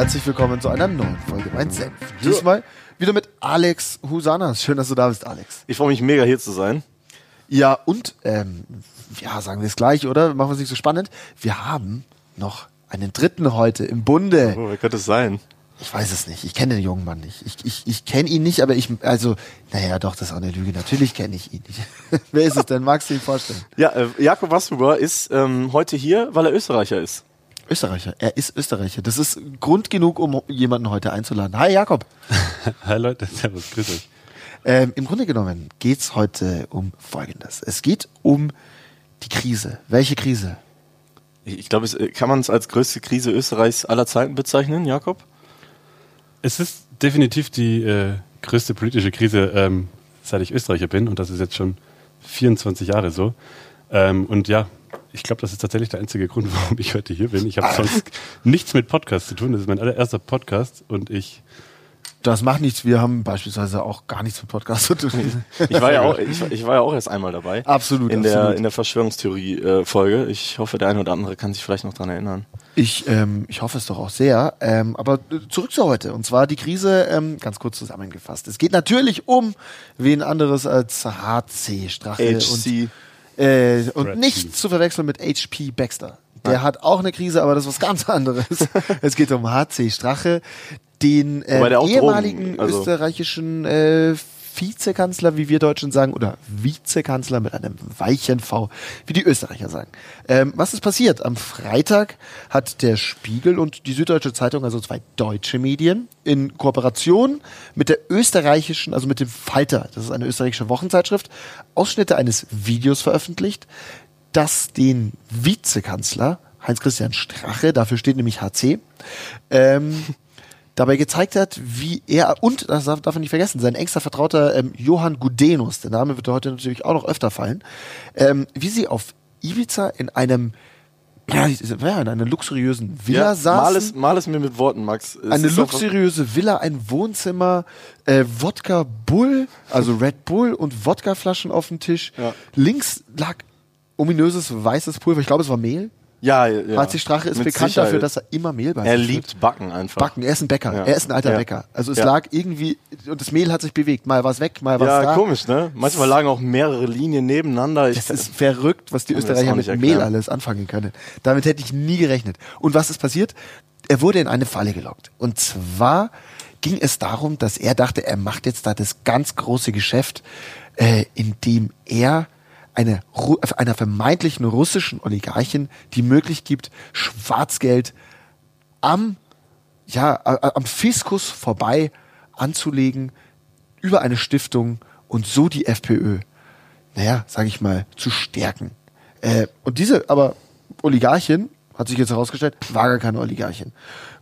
herzlich willkommen zu einer neuen Folge Mein Senf. Diesmal wieder mit Alex Husanas. Schön, dass du da bist, Alex. Ich freue mich mega hier zu sein. Ja, und, ähm, ja, sagen wir es gleich, oder? Machen wir es nicht so spannend. Wir haben noch einen dritten heute im Bunde. Oh, wer könnte es sein? Ich weiß es nicht. Ich kenne den jungen Mann nicht. Ich, ich, ich kenne ihn nicht, aber ich, also, naja, doch, das ist auch eine Lüge. Natürlich kenne ich ihn nicht. Wer ist es denn? Magst du ihn vorstellen? Ja, äh, Jakob Wassuber ist ähm, heute hier, weil er Österreicher ist. Österreicher. Er ist Österreicher. Das ist Grund genug, um jemanden heute einzuladen. Hi, Jakob. Hi Leute, servus, grüß euch. Ähm, Im Grunde genommen geht's heute um Folgendes. Es geht um die Krise. Welche Krise? Ich, ich glaube, äh, kann man es als größte Krise Österreichs aller Zeiten bezeichnen, Jakob? Es ist definitiv die äh, größte politische Krise, ähm, seit ich Österreicher bin und das ist jetzt schon 24 Jahre so. Ähm, und ja, ich glaube, das ist tatsächlich der einzige Grund, warum ich heute hier bin. Ich habe sonst nichts mit Podcast zu tun. Das ist mein allererster Podcast und ich Das macht nichts. Wir haben beispielsweise auch gar nichts mit Podcast zu tun. Ich war ja auch, ich, ich war ja auch erst einmal dabei. Absolut, In der, absolut. in der Verschwörungstheorie-Folge. ich hoffe, der eine oder andere kann sich vielleicht noch dran erinnern. Ich, ähm, ich hoffe es doch auch sehr. Ähm, aber äh, zurück zu heute. Und zwar die Krise, ähm, ganz kurz zusammengefasst. Es geht natürlich um wen anderes als HC Strache und, HC. Äh, und nicht zu verwechseln mit HP Baxter. Der hat auch eine Krise, aber das ist was ganz anderes. es geht um HC Strache, den äh, ehemaligen also- österreichischen äh, Vizekanzler, wie wir Deutschen sagen, oder Vizekanzler mit einem weichen V, wie die Österreicher sagen. Ähm, was ist passiert? Am Freitag hat der Spiegel und die Süddeutsche Zeitung, also zwei deutsche Medien, in Kooperation mit der österreichischen, also mit dem Falter, das ist eine österreichische Wochenzeitschrift, Ausschnitte eines Videos veröffentlicht, das den Vizekanzler Heinz-Christian Strache, dafür steht nämlich HC, ähm, dabei gezeigt hat, wie er und, das darf darf man nicht vergessen, sein engster Vertrauter ähm, Johann Gudenus, der Name wird heute natürlich auch noch öfter fallen, ähm, wie sie auf Ibiza in einem ja, in einer luxuriösen Villa Ja, saßen. mal, es, mal es mir mit Worten, Max. Es Eine luxuriöse Villa, ein Wohnzimmer, äh, Wodka Bull, also Red Bull und Wodkaflaschen auf dem Tisch. Ja. Links lag ominöses weißes Pulver. Ich glaube, es war Mehl. Ja, ja. HC Strache ist Mit bekannt Sicherheit. dafür, dass er immer Mehl bei Er sich liebt hat. Backen einfach. Backen. Er ist ein Bäcker. Ja. Er ist ein alter Ja. Bäcker. Also es Ja. lag irgendwie und das Mehl hat sich bewegt. Mal war es weg, mal war es Ja, da. komisch, ne? Manchmal lagen auch mehrere Linien nebeneinander. Ich, Das ist verrückt, was die Österreicher mit nicht Mehl erklären. alles anfangen können. Damit hätte ich nie gerechnet. Und was ist passiert? Er wurde in eine Falle gelockt. Und zwar ging es darum, dass er dachte, er macht jetzt da das ganz große Geschäft, äh, indem er eine, Ru- einer vermeintlichen russischen Oligarchin die Möglichkeit gibt, Schwarzgeld am, ja, am Fiskus vorbei anzulegen über eine Stiftung und so die FPÖ, naja, sage ich mal, zu stärken. Äh, und diese, aber Oligarchin, hat sich jetzt herausgestellt, war gar keine Oligarchin.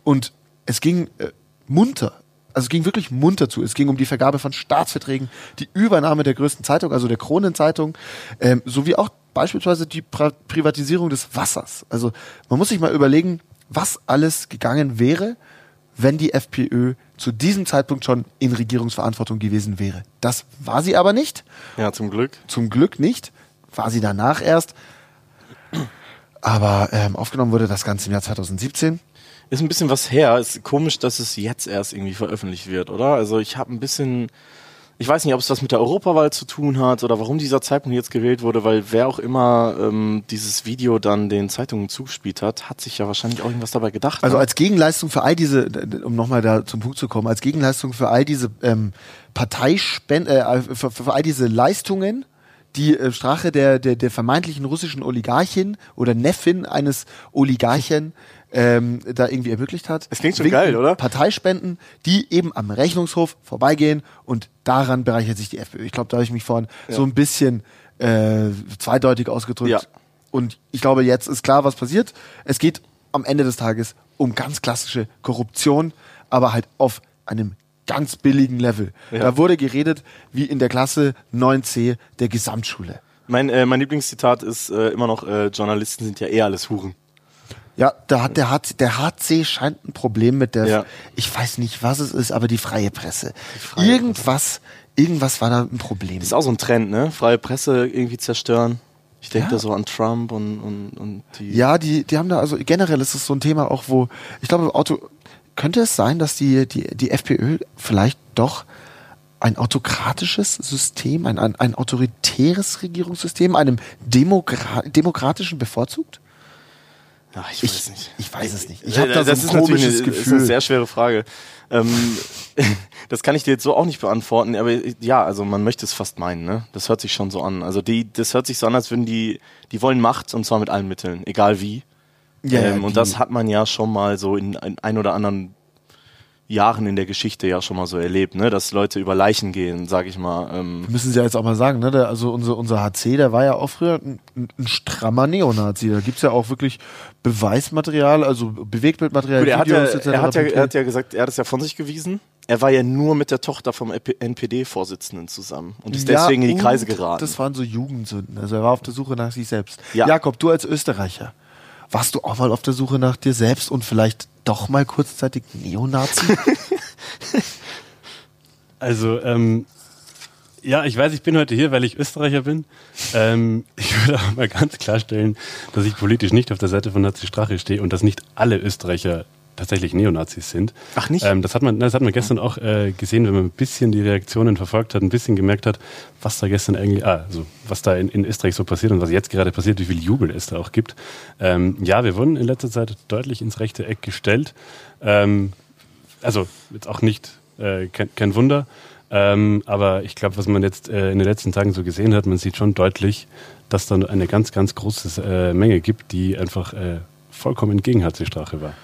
Und es ging äh, munter, also es ging wirklich munter zu. Es ging um die Vergabe von Staatsverträgen, die Übernahme der größten Zeitung, also der Kronenzeitung, ähm, sowie auch beispielsweise die pra Privatisierung des Wassers. Also man muss sich mal überlegen, was alles gegangen wäre, wenn die FPÖ zu diesem Zeitpunkt schon in Regierungsverantwortung gewesen wäre. Das war sie aber nicht. ja, zum Glück. Zum Glück nicht. War sie danach erst. Aber ähm, aufgenommen wurde das Ganze im Jahr 2017. Ist ein bisschen was her. Ist komisch, dass es jetzt erst irgendwie veröffentlicht wird, oder? Also ich habe ein bisschen, ich weiß nicht, ob es was mit der Europawahl zu tun hat oder warum dieser Zeitpunkt jetzt gewählt wurde, weil wer auch immer ähm, dieses Video dann den Zeitungen zugespielt hat, hat sich ja wahrscheinlich auch irgendwas dabei gedacht. Also ne? als Gegenleistung für all diese, um nochmal da zum Punkt zu kommen, als Gegenleistung für all diese ähm, Parteispenden, äh, für, für all diese Leistungen, die äh, Strache der, der, der vermeintlichen russischen Oligarchin oder Neffin eines Oligarchen ähm, da irgendwie ermöglicht hat. Es klingt schon geil, oder? Parteispenden, die eben am Rechnungshof vorbeigehen und daran bereichert sich die FPÖ. Ich glaube, da habe ich mich vorhin so ein bisschen äh, zweideutig ausgedrückt. Ja. Und ich glaube, jetzt ist klar, was passiert. Es geht am Ende des Tages um ganz klassische Korruption, aber halt auf einem ganz billigen Level. Ja. Da wurde geredet wie in der Klasse 9c der Gesamtschule. mein, äh, mein Lieblingszitat ist äh, immer noch, äh, Journalisten sind ja eh alles Huren. Ja, da hat der, H- der HC scheint ein Problem mit der, Ja. ich weiß nicht, was es ist, aber die freie Presse. freie irgendwas, irgendwas war da ein Problem. Das ist auch so ein Trend, ne? Freie Presse irgendwie zerstören. Ich denke Ja. da so an Trump und, und, und die. Ja, die, die haben da, also generell ist es so ein Thema auch, wo, ich glaube, Auto, könnte es sein, dass die, die, die FPÖ vielleicht doch ein autokratisches System, ein, ein, ein autoritäres Regierungssystem, einem Demokra demokratischen bevorzugt? Ja, ich Ich, weiß nicht. ich weiß es nicht. Ich Äh, habe da so das ein ist natürlich komisches eine, ist Gefühl. eine sehr schwere Frage. Ähm, das kann ich dir jetzt so auch nicht beantworten, aber ja, also man möchte es fast meinen, ne? Das hört sich schon so an. Also die, das hört sich so an, als würden die, die wollen Macht und zwar mit allen Mitteln, egal wie. ja, ja, ähm, und die- das hat man ja schon mal so in, in ein oder anderen Jahren in der Geschichte ja schon mal so erlebt, ne? Dass Leute über Leichen gehen, sag ich mal. Ähm, müssen Sie ja jetzt auch mal sagen, ne? Der, also unser, unser HC, der war ja auch früher ein, ein, strammer Neonazi. Da gibt's ja auch wirklich Beweismaterial, also Bewegtbildmaterial, Gut, er, hat ja, Videos er, hat ja, er hat ja gesagt, er hat es ja von sich gewiesen. Er war ja nur mit der Tochter vom NPD-Vorsitzenden zusammen und ist Ja, deswegen in die Kreise geraten. Das waren so Jugendsünden. Also er war auf der Suche nach sich selbst. Ja. Jakob, du als Österreicher, warst du auch mal auf der Suche nach dir selbst und vielleicht doch mal kurzzeitig Neonazi? Also, ähm, ja, ich weiß, ich bin heute hier, weil ich Österreicher bin. Ähm, ich würde aber mal ganz klarstellen, dass ich politisch nicht auf der Seite von Nazi Strache stehe und dass nicht alle Österreicher tatsächlich Neonazis sind. Ach, nicht? Ähm, das, hat man, das hat man gestern auch äh, gesehen, wenn man ein bisschen die Reaktionen verfolgt hat, ein bisschen gemerkt hat, was da gestern eigentlich, ah, also was da in, in Österreich so passiert und was jetzt gerade passiert, wie viel Jubel es da auch gibt. Ähm, ja, wir wurden in letzter Zeit deutlich ins rechte Eck gestellt. Ähm, also jetzt auch nicht äh, kein, kein Wunder. Ähm, aber ich glaube, was man jetzt äh, in den letzten Tagen so gesehen hat, man sieht schon deutlich, dass da eine ganz, ganz große äh, Menge gibt, die einfach äh, vollkommen gegen HC-Strache war.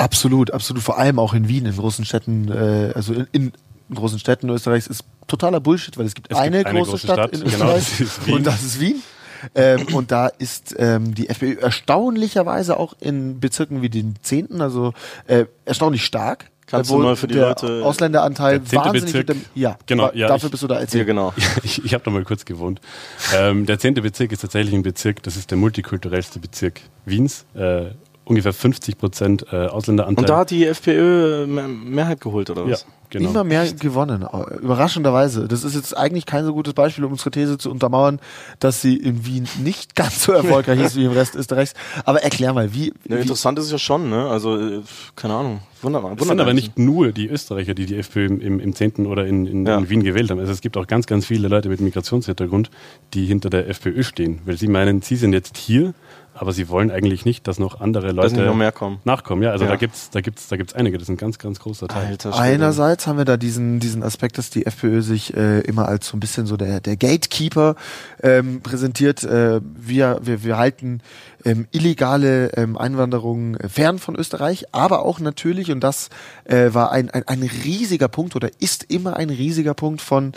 Absolut, absolut. Vor allem auch in Wien, in großen Städten, äh, also in, in großen Städten Österreichs ist totaler Bullshit, weil es gibt, Es gibt eine, eine große, große Stadt, Stadt, in genau, Österreich das ist Wien. und das ist Wien. ähm, und da ist ähm, die FPÖ erstaunlicherweise auch in Bezirken wie den Zehnten, also äh, erstaunlich stark. Kannst wo du mal für die der Leute- Ausländeranteil Der wahnsinnig Bezirk. dem, ja, Genau, ja, dafür ich- bist du da ja, erzählt. genau. Ich, ich habe da mal kurz gewohnt. Ähm, der zehnte Bezirk ist tatsächlich ein Bezirk, das ist der multikulturellste Bezirk Wiens. Äh, ungefähr 50 Prozent äh, Ausländeranteil. Und da hat die FPÖ mehr- Mehrheit geholt, oder ja, was? genau. Immer mehr gewonnen, äh, überraschenderweise. Das ist jetzt eigentlich kein so gutes Beispiel, um unsere These zu untermauern, dass sie in Wien nicht ganz so erfolgreich ist wie im Rest Österreichs. Aber erklär mal, wie, Ja, wie interessant ist es ja schon, ne? Also, äh, keine Ahnung. Wunderbar. Es sind aber nicht nur die Österreicher, die die FPÖ im, im, im 10. oder in, in, Ja. in Wien gewählt haben. Also es gibt auch ganz, ganz viele Leute mit Migrationshintergrund, die hinter der FPÖ stehen, weil sie meinen, sie sind jetzt hier, aber sie wollen eigentlich nicht, dass noch andere Leute noch mehr kommen. nachkommen. Ja, also Ja. da gibt's, da gibt's, da gibt's einige. Das ist ein ganz, ganz großer Teil. Alter. Einerseits haben wir da diesen, diesen Aspekt, dass die FPÖ sich äh, immer als so ein bisschen so der, der Gatekeeper ähm, präsentiert. Äh, wir, wir, wir halten ähm, illegale ähm, Einwanderung äh, fern von Österreich, aber auch natürlich, und das äh, war ein, ein, ein riesiger Punkt oder ist immer ein riesiger Punkt von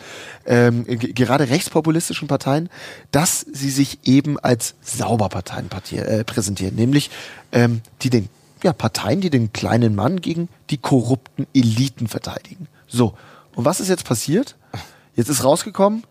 ähm, g- gerade rechtspopulistischen Parteien, dass sie sich eben als Sauberparteien äh, präsentieren, nämlich ähm, die den ja, Parteien, die den kleinen Mann gegen die korrupten Eliten verteidigen. So, und was ist jetzt passiert? Jetzt ist rausgekommen,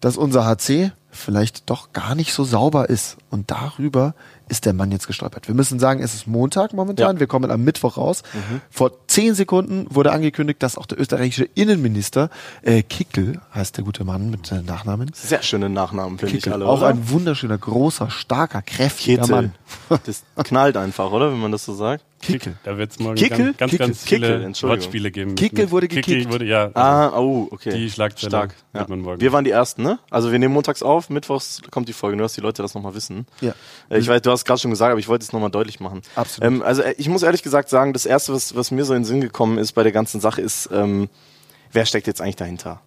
dass unser HC vielleicht doch gar nicht so sauber ist. Und darüber ist der Mann jetzt gestolpert. Wir müssen sagen, es ist Montag momentan. Ja. Mhm. Wir kommen am Mittwoch raus. Vor zehn Sekunden wurde angekündigt, dass auch der österreichische Innenminister äh, Kickel, heißt der gute Mann mit äh, Nachnamen, Sehr schöne Nachnamen, finde ich alle. auch oder? ein wunderschöner, großer, starker, kräftiger Kittel. Mann. Das knallt einfach, oder? Wenn man das so sagt. Kickel. Da wird es morgen Kickel? ganz, ganz, Kickel. ganz viele Kickel. Wortspiele geben. Kickel wurde Kickel gekickt. wurde, ja. Also, Ah, oh, okay. Die Schlagzeile Stark. Ja. wird man morgen. Wir waren die Ersten, ne? Also wir nehmen montags auf, mittwochs kommt die Folge, nur dass die Leute das nochmal wissen. Ja. Äh, Ich weiß, du hast gerade schon gesagt, aber ich wollte es nochmal deutlich machen. Absolut. Ähm, also äh, ich muss ehrlich gesagt sagen, das Erste, was, was mir so in den Sinn gekommen ist bei der ganzen Sache, ist, ähm, wer steckt jetzt eigentlich dahinter?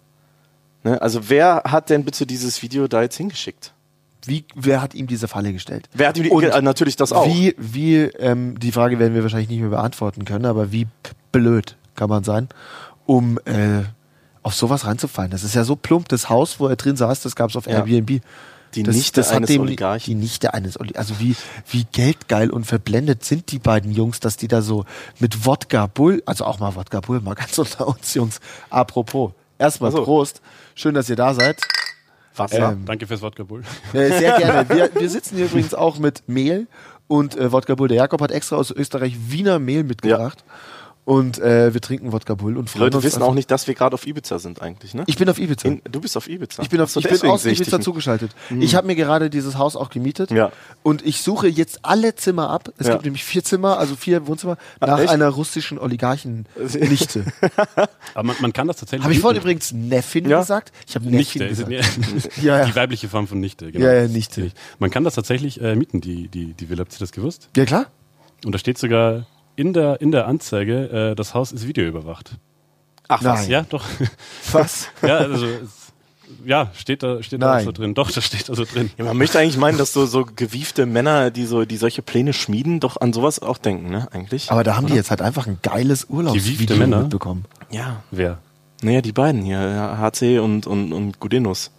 Ne? Also wer hat denn bitte dieses Video da jetzt hingeschickt? Wie, wer hat ihm diese Falle gestellt? Wer hat ihm die, Und äh, natürlich das auch. Wie, wie, ähm, die Frage werden wir wahrscheinlich nicht mehr beantworten können, aber wie blöd kann man sein, um äh, auf sowas reinzufallen? Das ist ja so plump. Das Haus, wo er drin saß, das gab es auf Ja. Airbnb. Die das, Nichte das hat eines dem, Oligarchen. Die Nichte eines Oligarchen. Also wie, wie geldgeil und verblendet sind die beiden Jungs, dass die da so mit Wodka Bull, also auch mal Wodka Bull, mal ganz unter uns Jungs. Apropos, erstmal Ach so. Prost. Schön, dass ihr da seid. Wasser. Ähm, Danke fürs Wodka Bull. Äh, sehr gerne. Wir, wir sitzen hier übrigens auch mit Mehl und äh, Wodka Bull. Der Jakob hat extra aus Österreich Wiener Mehl mitgebracht. Und äh, wir trinken Wodka Bull und Die freuen Leute uns wissen einfach- auch nicht, dass wir gerade auf Ibiza sind eigentlich, ne? Ich bin auf Ibiza. In, du bist auf Ibiza. Ich bin, auf, So, ich bin aus Ibiza zugeschaltet. Ich habe mir gerade dieses Haus auch gemietet Ja. und ich suche jetzt alle Zimmer ab. Es Ja. gibt nämlich vier Zimmer, also vier Wohnzimmer, Ah, nach echt? einer russischen Oligarchen-Nichte. Aber man, man kann das tatsächlich. habe ich vorhin übrigens Neffin Ja. gesagt? Ich habe Nichte. Gesagt. ja. Die weibliche Form von Nichte. Genau. Ja, ja, Nichte. Man kann das tatsächlich äh, mieten, die, die, die Villa. Habt ihr das gewusst? Ja, klar. Und da steht sogar in der, in der Anzeige, äh, das Haus ist videoüberwacht. Ach, was? Nein. Ja, doch. Was? ja, also, ja, steht da, steht da Nein. so drin. Doch, das steht da so drin. Ja, man möchte eigentlich meinen, dass so, so gewiefte Männer, die so, die solche Pläne schmieden, doch an sowas auch denken, ne? Eigentlich. Aber da haben die jetzt halt einfach ein geiles Gewiefte Urlaubsvideo Männer? mitbekommen. ja. Wer? Naja, die beiden hier, HC und, und, und Gudenus.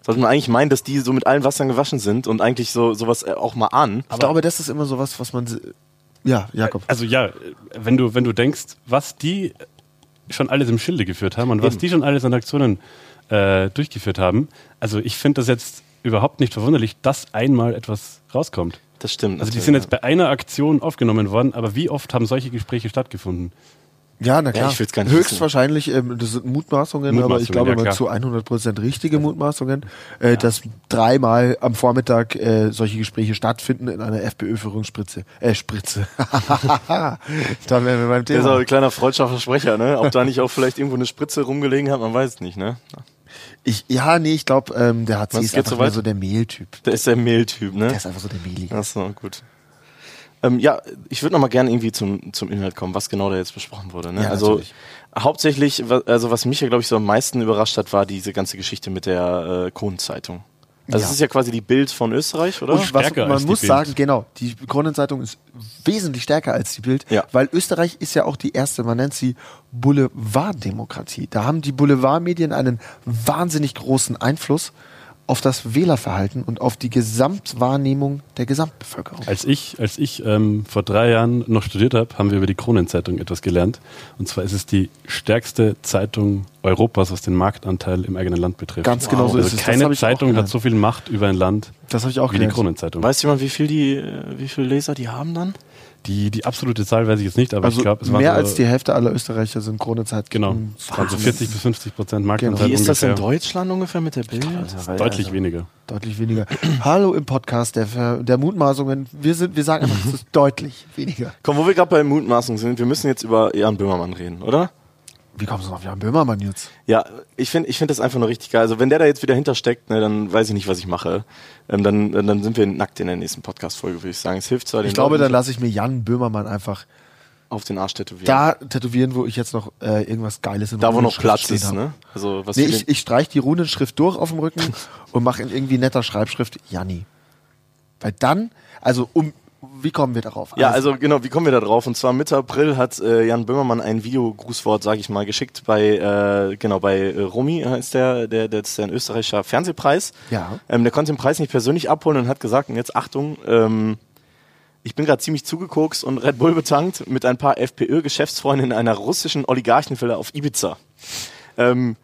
Sollte man eigentlich meinen, dass die so mit allen Wassern gewaschen sind und eigentlich so sowas äh, auch mal ahnen. Ich glaube, das ist immer sowas, was man. Ja, Jakob. Also ja, wenn du, wenn du denkst, was die schon alles im Schilde geführt haben und was Eben. die schon alles an Aktionen äh, durchgeführt haben, also ich finde das jetzt überhaupt nicht verwunderlich, dass einmal etwas rauskommt. Das stimmt. Also die sind jetzt bei einer Aktion aufgenommen worden, aber wie oft haben solche Gespräche stattgefunden? Ja, na klar. ich will's gar nicht Höchstwahrscheinlich, ähm, das sind Mutmaßungen, aber ich glaube ja, klar. zu 100% richtige Mutmaßungen, äh, dass dreimal am Vormittag äh, solche Gespräche stattfinden in einer FPÖ-Führungsspritze. Äh, Spritze. da wären wir beim Der ist auch Thema. ein kleiner freudscher Versprecher, ne? Ob da nicht auch vielleicht irgendwo eine Spritze rumgelegen hat, man weiß es nicht, ne? Ich, ja, nee, ich glaube, ähm, der HC Was, ist einfach so so der Mehltyp. Der ist der Mehltyp, ne? Der ist einfach so der Mehlige. Achso, gut. Ähm, ja, ich würde noch mal gerne irgendwie zum, zum Inhalt kommen, was genau da jetzt besprochen wurde. Ne? Ja, also natürlich. hauptsächlich, also was mich ja, glaube ich, so am meisten überrascht hat, war diese ganze Geschichte mit der äh, Kronenzeitung. Also Ja. es ist ja quasi die Bild von Österreich, oder? Und was, Stärker man als die muss Bild. sagen, genau, die Kronenzeitung ist wesentlich stärker als die Bild, Ja. weil Österreich ist ja auch die erste, man nennt sie Boulevarddemokratie. Da haben die Boulevardmedien einen wahnsinnig großen Einfluss auf das Wählerverhalten und auf die Gesamtwahrnehmung der Gesamtbevölkerung. Als ich, als ich ähm, vor drei Jahren noch studiert habe, haben wir über die Kronenzeitung etwas gelernt. Und zwar ist es die stärkste Zeitung Europas, was den Marktanteil im eigenen Land betrifft. Ganz genau so also ist es. Das Keine Zeitung hat so viel Macht über ein Land Das habe ich auch wie die gelernt. Kronenzeitung. Weiß jemand, wie viel die, äh, wie viel Leser die haben dann? Die, die absolute Zahl weiß ich jetzt nicht, aber Also ich glaube, es waren mehr als die Hälfte aller Österreicher sind Kronezeit. Genau, also 40 bis 50 Prozent Marktanteil Wie ist das in. Deutschland ungefähr mit der Bild? Deutlich weniger. Deutlich weniger. Hallo im Podcast der, Ver- der Mutmaßungen. Wir, sind, wir sagen einfach, es ist deutlich weniger. Komm, wo wir gerade bei Mutmaßung sind, wir müssen jetzt über Jan Böhmermann reden, oder? Wie kommst du auf Jan Böhmermann jetzt? Ja, ich finde ich find das einfach nur richtig geil. Also wenn der da jetzt wieder hintersteckt, ne, dann weiß ich nicht, was ich mache. Ähm, dann, dann sind wir nackt in der nächsten Podcast-Folge, würde ich sagen. Es hilft zwar den Ich glaube, Leuten dann lasse ich mir Jan Böhmermann einfach auf den Arsch tätowieren. da tätowieren, wo ich jetzt noch äh, irgendwas Geiles in da wo noch Platz ist, ne? Also was Nee, ich, ich streich die Runenschrift durch auf dem Rücken und mache in irgendwie netter Schreibschrift Janni. Weil dann, also um, wie kommen wir darauf? Ja, also genau, wie kommen wir da drauf? Und zwar Mitte April hat äh, Jan Böhmermann ein Videogrußwort, sage ich mal, geschickt bei äh, genau bei äh, Romy äh, ist der, der, der ist der ein österreichischer Fernsehpreis. Ja. Ähm, der konnte den Preis nicht persönlich abholen und hat gesagt, und jetzt Achtung, ähm, ich bin gerade ziemlich zugekokst und Red Bull betankt mit ein paar FPÖ-Geschäftsfreunden in einer russischen Oligarchenvilla auf Ibiza. Ähm,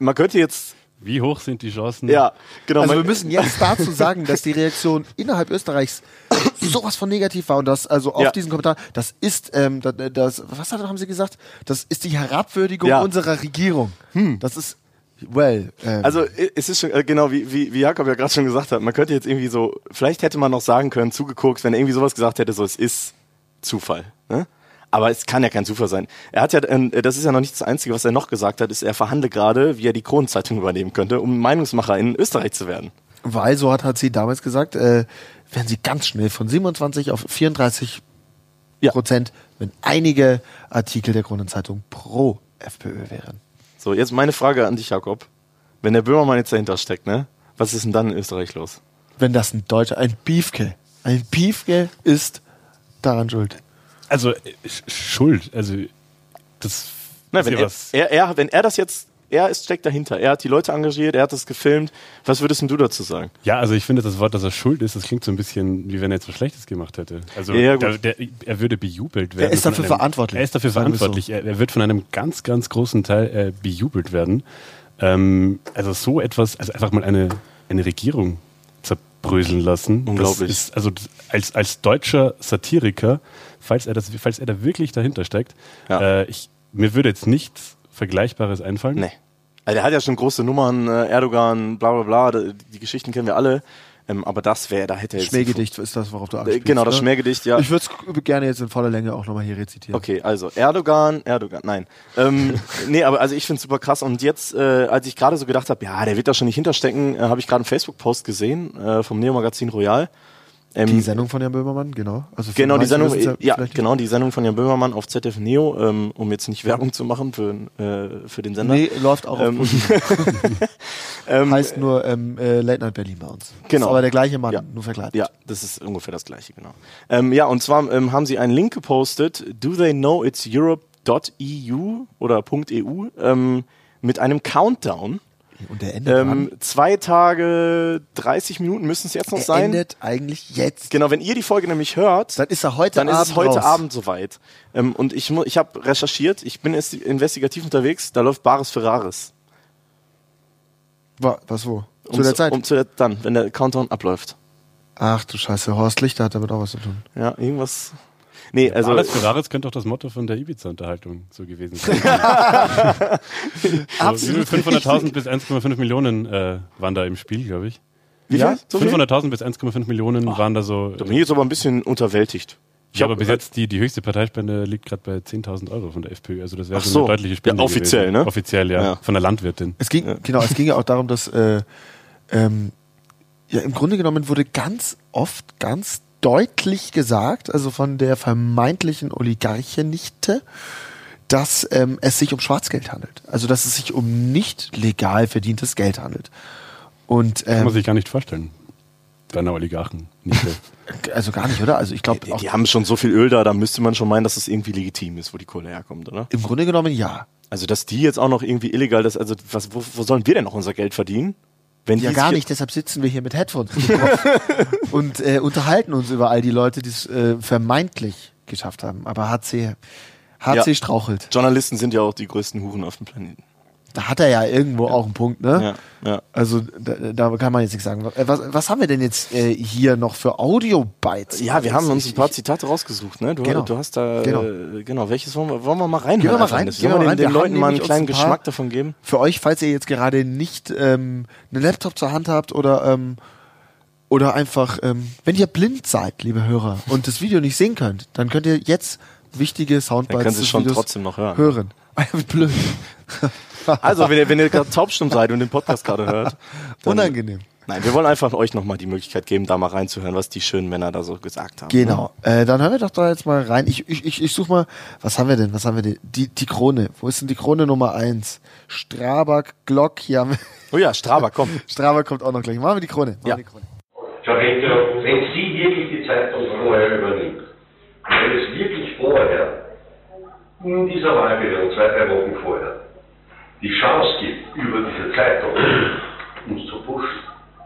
man könnte jetzt, Wie hoch sind die Chancen? ja, genau. Also wir müssen jetzt dazu sagen, dass die Reaktion innerhalb Österreichs sowas von negativ war und das also auf Ja. diesen Kommentar, das ist ähm, das, das was hat, haben Sie gesagt? Das ist die Herabwürdigung Ja. unserer Regierung. Das ist well. Ähm, Also es ist schon, äh, genau, wie, wie, wie Jakob ja gerade schon gesagt hat, man könnte jetzt irgendwie so, vielleicht hätte man noch sagen können, zugeguckt, wenn er irgendwie sowas gesagt hätte, so es ist Zufall. Ne? Aber es kann ja kein Zufall sein. Er hat ja, äh, das ist ja noch nicht das Einzige, was er noch gesagt hat, ist, er verhandelt gerade, wie er die Kronenzeitung übernehmen könnte, um Meinungsmacher in Österreich zu werden. weil so hat HC damals gesagt, äh, werden sie ganz schnell von 27 auf 34 Ja. Prozent, wenn einige Artikel der Kronenzeitung pro FPÖ wären. So, jetzt meine Frage an dich, Jakob. Wenn der Böhmermann jetzt dahinter steckt, ne? Was ist denn dann in Österreich los? Wenn das ein Deutscher, ein Biefke, ein Biefke ist daran schuld. Also äh, Sch- Schuld, also das Na, ist wenn, er, er, er, wenn er das jetzt, er ist, steckt dahinter, er hat die Leute engagiert, er hat das gefilmt, was würdest denn du dazu sagen? Ja, also ich finde das Wort, dass er schuld ist, das klingt so ein bisschen, wie wenn er jetzt was Schlechtes gemacht hätte. Also Ja, gut. der, der, er würde bejubelt werden. ist von dafür einem, verantwortlich. Er ist dafür verantwortlich. Er, er wird von einem ganz, ganz großen Teil äh, bejubelt werden. Ähm, also so etwas, also einfach mal eine, eine Regierung rausbröseln lassen. Unglaublich. Das ist, also als, als deutscher Satiriker, falls er, das, falls er da wirklich dahinter steckt, Ja. äh, ich, mir würde jetzt nichts Vergleichbares einfallen. Nee. Also der hat ja schon große Nummern, äh, Erdogan, bla bla bla, die Geschichten kennen wir alle. Ähm, aber das wäre, da hätte er jetzt. Schmähgedicht ist das, worauf du Äh, anspielst. Genau, das ne? Schmähgedicht, ja. Ich würde es gerne jetzt in voller Länge auch nochmal hier rezitieren. Okay, also Erdogan, Erdogan, nein. Ähm, nee, aber also ich finde super krass. Und jetzt, äh, als ich gerade so gedacht habe, ja, der wird da schon nicht hinterstecken, äh, habe ich gerade einen Facebook-Post gesehen äh, vom Neo-Magazin Royal. Ähm, Die Sendung von Jan Böhmermann, genau. Also Genau, die Sendung, ja, nicht. genau, die Sendung von Jan Böhmermann auf ZDF Neo, ähm, um jetzt nicht Werbung zu machen für, äh, für den Sender. Nee, läuft auch Ähm. Ähm, Heißt nur ähm, äh, Late Night Berlin bei uns. Genau. Ist aber der gleiche Mann, Ja. nur verkleidet. Ja, das ist ungefähr das gleiche, genau. Ähm, ja, und zwar ähm, haben sie einen Link gepostet, do they know it's Europe.eu oder .eu ähm, mit einem Countdown. Und der endet Ähm, zwei Tage, 30 Minuten müssen es jetzt noch? Er sein. endet eigentlich jetzt. Genau, wenn ihr die Folge nämlich hört, Dann ist er heute dann ist Abend es heute raus. Abend soweit. Ähm, und ich, mu- ich habe recherchiert, ich bin jetzt investigativ unterwegs, da läuft Bares Ferraris. Wa- Was wo? Zu Um der Zeit? Um zu der, dann, wenn der Countdown abläuft. Ach du Scheiße, Horst Lichter hat damit auch was zu tun. Ja, irgendwas. Nee, also. Alles Ferraris könnte auch das Motto von der Ibiza-Unterhaltung so gewesen sein. Absolut so, 500.000 bis 1,5 Millionen äh, waren da im Spiel, glaube ich. Wie Ja? viel? So viel? 500.000 bis 1,5 Millionen waren da so. Da bin ich jetzt aber ein bisschen unterwältigt. Ich habe hab- bis jetzt die, die höchste Parteispende liegt gerade bei 10.000 Euro von der FPÖ. Also das wäre Ach so so. eine deutliche Spende. Ja, offiziell, gewesen. ne? Offiziell, ja, Ja. Von der Landwirtin. Es ging, genau, es ging ja auch darum, dass äh, ähm, ja im Grunde genommen wurde ganz oft ganz deutlich gesagt, also von der vermeintlichen Oligarchennichte, dass ähm, es sich um Schwarzgeld handelt. Also dass es sich um nicht legal verdientes Geld handelt. Und Kann man ähm, sich gar nicht vorstellen. Bei einer Oligarchen. Nicht also gar nicht, oder? Also ich glaube Die, auch die haben schon so viel Öl da, da müsste man schon meinen, dass es irgendwie legitim ist, wo die Kohle herkommt, oder? im Grunde genommen ja. Also, dass die jetzt auch noch irgendwie illegal, das, also, was, wo, wo sollen wir denn noch unser Geld verdienen? Wenn Ja, gar nicht, deshalb sitzen wir hier mit Headphones und äh, unterhalten uns über all die Leute, die es äh, vermeintlich geschafft haben. Aber HC, HC Ja. strauchelt. Journalisten sind ja auch die größten Huren auf dem Planeten. Da hat er ja irgendwo auch einen Punkt, ne? Ja, ja. Also da, da kann man jetzt nichts sagen. Äh, Was, was haben wir denn jetzt äh, hier noch für Audio-Bytes? Ja, wir haben uns ein paar Zitate rausgesucht, ne? Du, Genau. du hast da, Genau. äh, genau, welches wollen wir, wollen wir mal reinhören? Gehen wir mal rein, gehen wir den, rein. den Wir Leuten mal einen kleinen ein Geschmack davon geben? Für euch, falls ihr jetzt gerade nicht ähm, einen Laptop zur Hand habt oder ähm, oder einfach, ähm, wenn ihr blind seid, liebe Hörer, und das Video nicht sehen könnt, dann könnt ihr jetzt wichtige Soundbites Dann können Sie schon Videos trotzdem noch hören. hören. Ja, blöd. Also, wenn ihr, wenn ihr gerade taubstumm seid und den Podcast gerade hört. Unangenehm. Nein, wir wollen einfach euch nochmal die Möglichkeit geben, da mal reinzuhören, was die schönen Männer da so gesagt haben. Genau. Äh, dann hören wir doch da jetzt mal rein. Ich, ich, ich, ich suche mal, was haben wir denn? Was haben wir denn? Die, die Krone. Wo ist denn die Krone Nummer eins? Strabag, Glock, hier haben wir. Oh ja, Strava, komm. Strabag kommt auch noch gleich. Machen wir die Krone. Machen Ja. die Krone. Schau, wenn, sie wirklich die Zeitung vorher übernimmt, wenn es wirklich vorher, in dieser Wahlperiode, zwei, drei Wochen vorher, die Chance gibt, über diese Zeitung uns zu pushen,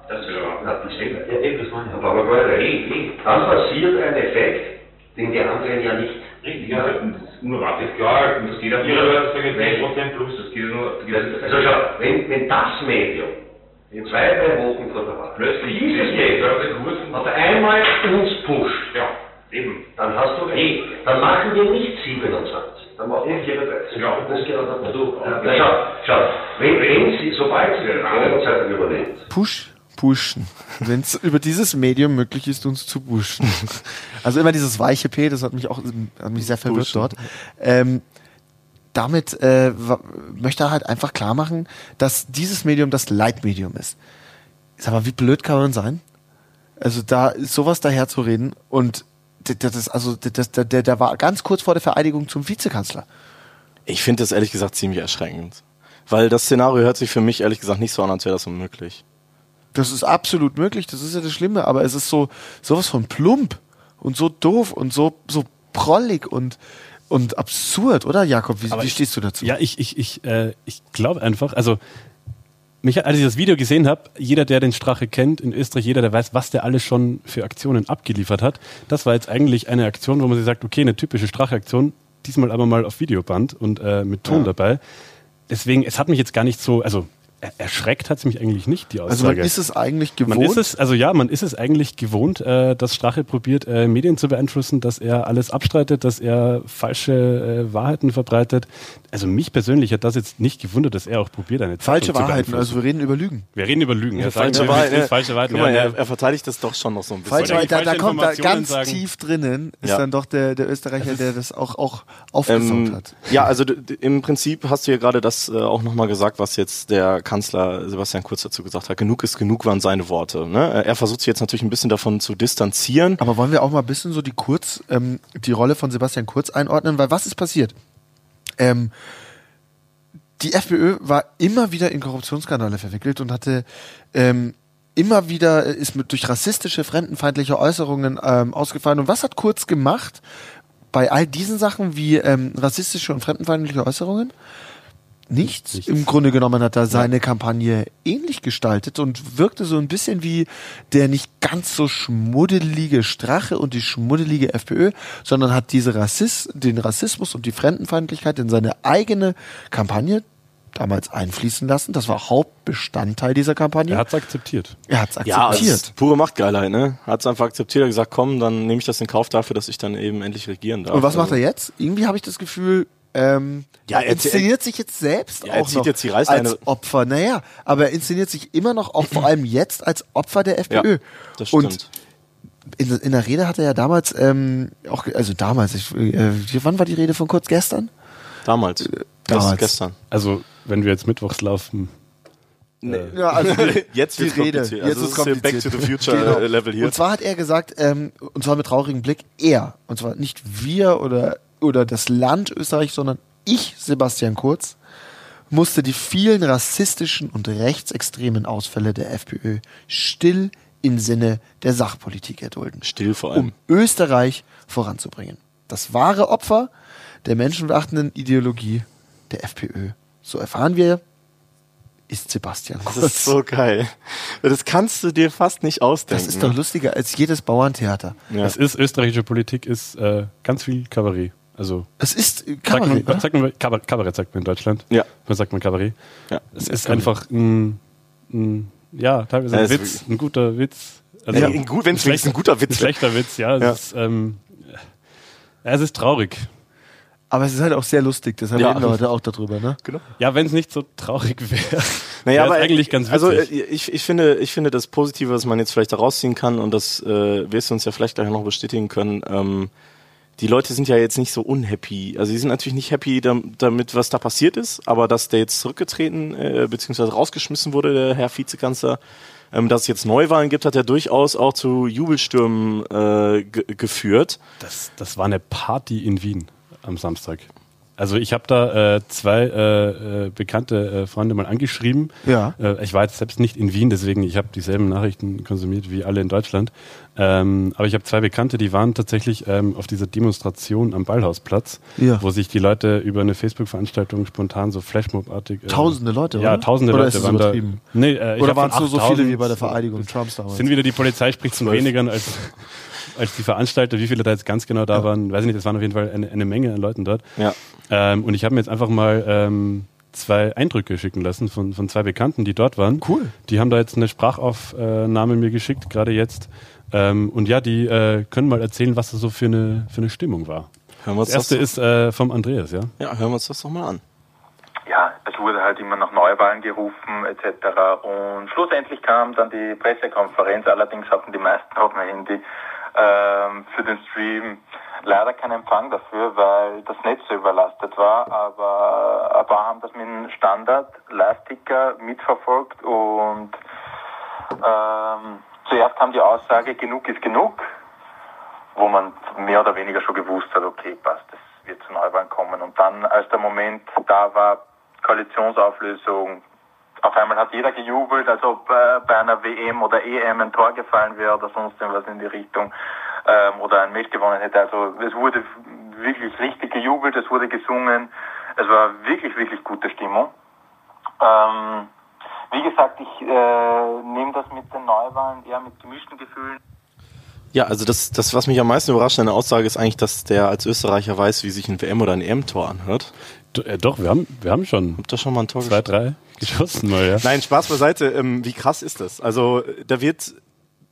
das ist ja überhaupt nicht stimmt. Ja, eben, das meine ich. Aber eh, dann passiert ein Effekt, den die anderen ja nicht. Richtig, ja, ist unerwartet klar, und das geht auf ihrer Seite sagen 10% plus, das geht nur, das geht Also schau, wenn, wenn das Medium in zwei, drei Wochen vor der Wahl plötzlich dieses Medium auf einmal uns pusht, ja, eben. dann hast du recht. Dann machen wir nicht 27, dann machen wir 34. Ja. das ist genau das. Du, ja, schau, schau, wenn, wenn sie, sobald sie die Kronenzeitung übernimmt, Push, pushen. Wenn es über dieses Medium möglich ist, uns zu pushen. Also immer dieses weiche P, das hat mich auch hat mich sehr verwirrt Pushen. dort. Ähm, damit äh, möchte er halt einfach klar machen, dass dieses Medium das Leitmedium ist. Sag mal, wie blöd kann man sein? Also da sowas daher zu reden und das ist also das, der, der, der war ganz kurz vor der Vereidigung zum Vizekanzler. Ich finde das ehrlich gesagt ziemlich erschreckend. Weil das Szenario hört sich für mich ehrlich gesagt nicht so an, als wäre das unmöglich. Das ist absolut möglich, das ist ja das Schlimme, aber es ist so sowas von plump und so doof und so so prollig und und absurd, oder Jakob? Wie, wie ich- stehst du dazu? Ja, ich, ich, ich, äh, ich glaube einfach, also mich, als ich das Video gesehen habe, jeder, der den Strache kennt in Österreich, jeder, der weiß, was der alles schon für Aktionen abgeliefert hat, das war jetzt eigentlich eine Aktion, wo man sich sagt, okay, eine typische Strache-Aktion, diesmal aber mal auf Videoband und äh, mit Ton dabei. Deswegen, es hat mich jetzt gar nicht so, also erschreckt hat es mich eigentlich nicht, die Aussage. Also man ist es eigentlich gewohnt. Man ist es, also ja, man ist es eigentlich gewohnt, äh, dass Strache probiert, äh, Medien zu beeinflussen, dass er alles abstreitet, dass er falsche äh, Wahrheiten verbreitet. Also mich persönlich hat das jetzt nicht gewundert, dass er auch probiert, eine Falsche Zeitung zu Wahrheiten, also wir reden über Lügen. wir reden über Lügen. Ja, falsche Wahrheit, ne? falsche Wahrheiten. Mal, ja, er, er verteidigt das doch schon noch so ein bisschen. Falsche da, da falsche kommt da ganz sagen. tief drinnen, ist Ja. dann doch der, der Österreicher, der das auch, auch aufgesaugt Ähm, hat. ja, also im Prinzip hast du ja gerade das äh, auch nochmal gesagt, was jetzt der Kanzler Sebastian Kurz dazu gesagt hat. Genug ist genug waren seine Worte. Ne? Er versucht sich jetzt natürlich ein bisschen davon zu distanzieren. Aber wollen wir auch mal ein bisschen so die Kurz, ähm, die Rolle von Sebastian Kurz einordnen? Weil was ist passiert? Ähm, die FPÖ war immer wieder in Korruptionsskandale verwickelt und hatte ähm, immer wieder äh, ist mit durch rassistische, fremdenfeindliche Äußerungen ähm, ausgefallen. Und was hat Kurz gemacht bei all diesen Sachen wie ähm, rassistische und fremdenfeindliche Äußerungen? Nichts. Nichts. Im Grunde genommen hat er seine Kampagne ähnlich gestaltet und wirkte so ein bisschen wie der nicht ganz so schmuddelige Strache und die schmuddelige FPÖ, sondern hat diese Rassist, den Rassismus und die Fremdenfeindlichkeit in seine eigene Kampagne damals einfließen lassen. Das war Hauptbestandteil dieser Kampagne. Er hat es akzeptiert. Er hat es Ja, es akzeptiert. ist pure Machtgeilheit, ne? Hat es einfach akzeptiert, hat gesagt, komm, dann nehme ich das in Kauf dafür, dass ich dann eben endlich regieren darf. und was macht Also- er jetzt? Irgendwie habe ich das Gefühl, ähm, Ja, er er- inszeniert sich jetzt selbst Ja, er auch zieht noch jetzt die Reißleine- als Opfer. Naja, aber er inszeniert sich immer noch, auch vor allem jetzt, als Opfer der FPÖ. Ja, das stimmt. Und in, in der Rede hat er ja damals, ähm, auch, also damals, ich, äh, wann war die Rede von kurz gestern? damals. damals. Das gestern. Also wenn wir jetzt mittwochs laufen, Ja, also Jetzt die Rede. kompliziert. Jetzt Also ist kompliziert. Back to the Future Genau. äh, Level hier. Und zwar hat er gesagt, ähm, und zwar mit traurigem Blick, er, und zwar nicht wir oder, oder das Land Österreich, sondern ich, Sebastian Kurz, musste die vielen rassistischen und rechtsextremen Ausfälle der FPÖ still im Sinne der Sachpolitik erdulden, Still vor allem. um Österreich voranzubringen. Das wahre Opfer der menschenverachtenden Ideologie der FPÖ, so erfahren wir, ist Sebastian Das Kurz. ist so geil. Das kannst du dir fast nicht ausdenken. Das ist doch lustiger als jedes Bauerntheater. Ja. es ist österreichische Politik, ist äh, ganz viel Kabarett. Also Es ist äh, sagt Kabarett, man, oder? sagt man, Kabarett, Kabarett sagt man in Deutschland. Ja. Man sagt man Kabarett. Ja. Es ist einfach ein, ein ja, teilweise ein es ist Witz, ein guter Witz. Also Ja, ein gut- wenn's wenigstens ein guter Witz Ein schlechter Witz, ja. Es, Ja. Ist, ähm, ja, es ist traurig. Aber es ist halt auch sehr lustig, deshalb Ja. reden wir heute auch darüber, ne? Genau. Ja, wenn es nicht so traurig wäre. Naja, wär aber es eigentlich ganz Also witzig. äh, ich, ich finde, ich finde das Positive, was man jetzt vielleicht da rausziehen kann und das äh, wirst du uns ja vielleicht gleich noch bestätigen können. Ähm, die Leute sind ja jetzt nicht so unhappy. Also sie sind natürlich nicht happy dam- damit, was da passiert ist, aber dass der jetzt zurückgetreten äh, bzw. rausgeschmissen wurde, der Herr Vizekanzler, ähm, dass es jetzt Neuwahlen gibt, hat er durchaus auch zu Jubelstürmen äh, ge geführt. Das, das war eine Party in Wien am Samstag. Also ich habe da äh, zwei äh, äh, bekannte äh, Freunde mal angeschrieben. Ja. Äh, ich war jetzt selbst nicht in Wien, deswegen ich habe dieselben Nachrichten konsumiert wie alle in Deutschland. Ähm, aber ich habe zwei Bekannte, die waren tatsächlich ähm, auf dieser Demonstration am Ballhausplatz, Ja. wo sich die Leute über eine Facebook-Veranstaltung spontan so Flashmob-artig. Äh, Tausende Leute, Ja, oder? tausende Oder Leute ist waren da. Nee, ich Oder waren es nur so viele 8000 wie bei der Vereidigung Trumps damals? sind wieder die Polizei spricht von wenigern als, als die Veranstalter. Wie viele da jetzt ganz genau da waren, weiß ich nicht. Es waren auf jeden Fall eine, eine Menge an Leuten dort. Ja. Ähm, und ich habe mir jetzt einfach mal ähm, zwei Eindrücke schicken lassen von, von zwei Bekannten, die dort waren. Cool. Die haben da jetzt eine Sprachaufnahme mir geschickt, gerade jetzt. Ähm, und ja, die äh, können mal erzählen, was das so für eine, für eine Stimmung war. Hören wir uns Das erste das, ist äh, vom Andreas, ja? ja, hören wir uns das doch mal an. ja, es wurde halt immer nach Neuwahlen gerufen etc. Und schlussendlich kam dann die Pressekonferenz. Allerdings hatten die meisten auf mein Handy ähm, für den Stream leider keinen Empfang dafür, weil das Netz so überlastet war. Aber ein paar haben das mit einem Standard-Live-Ticker mitverfolgt und ähm, zuerst kam die Aussage, genug ist genug, wo man mehr oder weniger schon gewusst hat, okay, passt, das wird zu Neuwahlen kommen. Und dann, als der Moment da war, Koalitionsauflösung, auf einmal hat jeder gejubelt, als ob äh, bei einer WM oder EM ein Tor gefallen wäre oder sonst irgendwas in die Richtung ähm, oder ein Match gewonnen hätte. Also es wurde wirklich richtig gejubelt, es wurde gesungen, es war wirklich, wirklich gute Stimmung. Ähm, wie gesagt, ich äh, nehme das mit den Neuwahlen eher mit gemischten Gefühlen. Ja, also das, das, was mich am meisten überrascht an der Aussage, ist eigentlich, dass der als Österreicher weiß, wie sich ein WM- oder ein EM-Tor anhört. Do, äh, doch, wir haben, wir haben schon Habt ihr schon mal ein Tor zwei, drei geschossen mal, ja. Nein, Spaß beiseite. Ähm, wie krass ist das? Also da wird,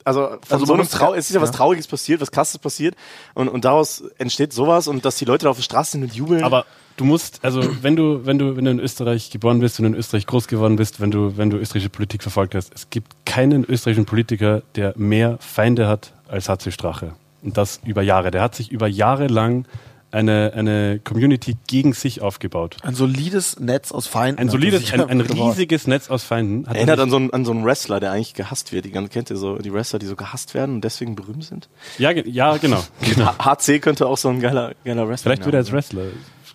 also von Also so einem Trau es ist ja was. Trauriges passiert, was Krasses passiert und, und daraus entsteht sowas und dass die Leute da auf der Straße sind und jubeln. Aber du musst, also wenn du, wenn du, wenn du in Österreich geboren bist und in Österreich groß geworden bist, wenn du, wenn du österreichische Politik verfolgt hast, es gibt keinen österreichischen Politiker, der mehr Feinde hat als HC Strache. Und das über Jahre. Der hat sich über Jahre lang eine, eine Community gegen sich aufgebaut. Ein solides Netz aus Feinden. Ein hat solides, ein, ein riesiges Netz aus Feinden. Hat er Erinnert an so, einen, an so einen Wrestler, der eigentlich gehasst wird. Die ganzen, kennt ihr so die Wrestler, die so gehasst werden und deswegen berühmt sind? ja, ja, genau. genau. HC könnte auch so ein geiler, geiler Wrestler Vielleicht wird er als sein. Wrestler.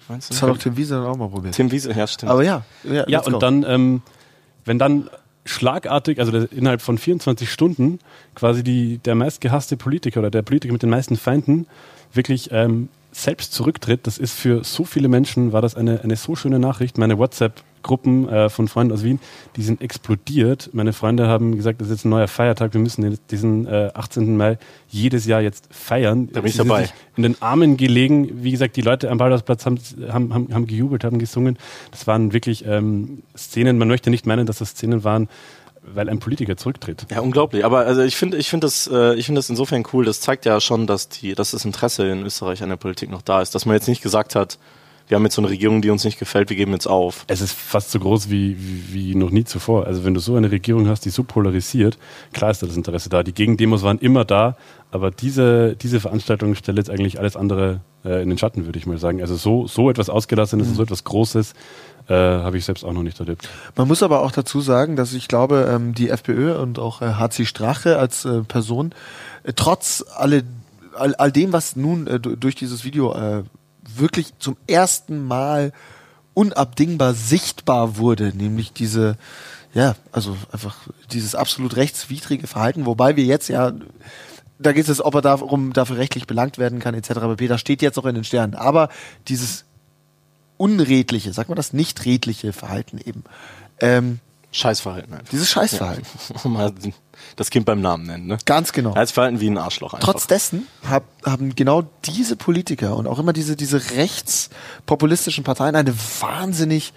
Meinst Das du? hat auch Tim Wiese dann auch mal probiert. Tim Wiese, ja, stimmt. Aber ja. Ja, Ja, let's go. und dann, ähm, wenn dann schlagartig, also der, innerhalb von 24 Stunden, quasi die, der meistgehasste Politiker oder der Politiker mit den meisten Feinden wirklich ähm, selbst zurücktritt, das ist für so viele Menschen, war das eine, eine so schöne Nachricht. Meine WhatsApp-Gruppen äh, von Freunden aus Wien, die sind explodiert. Meine Freunde haben gesagt, das ist jetzt ein neuer Feiertag, wir müssen diesen äh, 18. Mai jedes Jahr jetzt feiern. Da bin ich dabei. in den Armen gelegen. Wie gesagt, die Leute am Ballhausplatz haben, haben, haben, haben gejubelt, haben gesungen. Das waren wirklich ähm, Szenen, man möchte nicht meinen, dass das Szenen waren, weil ein Politiker zurücktritt. Ja, unglaublich. Aber also ich finde, ich finde das, äh, ich finde das insofern cool. Das zeigt ja schon, dass die, dass das Interesse in Österreich an der Politik noch da ist. Dass man jetzt nicht gesagt hat, wir haben jetzt so eine Regierung, die uns nicht gefällt, wir geben jetzt auf. Es ist fast so groß wie, wie, wie noch nie zuvor. Also wenn du so eine Regierung hast, die so polarisiert, klar ist da das Interesse da. Die Gegendemos waren immer da, aber diese, diese Veranstaltung stellt jetzt eigentlich alles andere äh, in den Schatten, würde ich mal sagen. Also so, so etwas Ausgelassenes, so etwas Großes äh, habe ich selbst auch noch nicht erlebt. Man muss aber auch dazu sagen, dass ich glaube, ähm, die FPÖ und auch äh, HC Strache als äh, Person, äh, trotz alle, all, all dem, was nun äh, du- durch dieses Video äh, wirklich zum ersten Mal unabdingbar sichtbar wurde, nämlich diese, ja, also einfach dieses absolut rechtswidrige Verhalten, wobei wir jetzt ja da geht es, ob er darum dafür rechtlich belangt werden kann, etc. pp. Das steht jetzt noch in den Sternen. Aber dieses unredliche, sagt man das, nicht redliche Verhalten eben, ähm, Scheißverhalten einfach. dieses Scheißverhalten. Mal das Kind beim Namen nennen, ne? Ganz genau. Als Verhalten wie ein Arschloch einfach. Trotz dessen hab, haben genau diese Politiker und auch immer diese, diese rechtspopulistischen Parteien eine wahnsinnig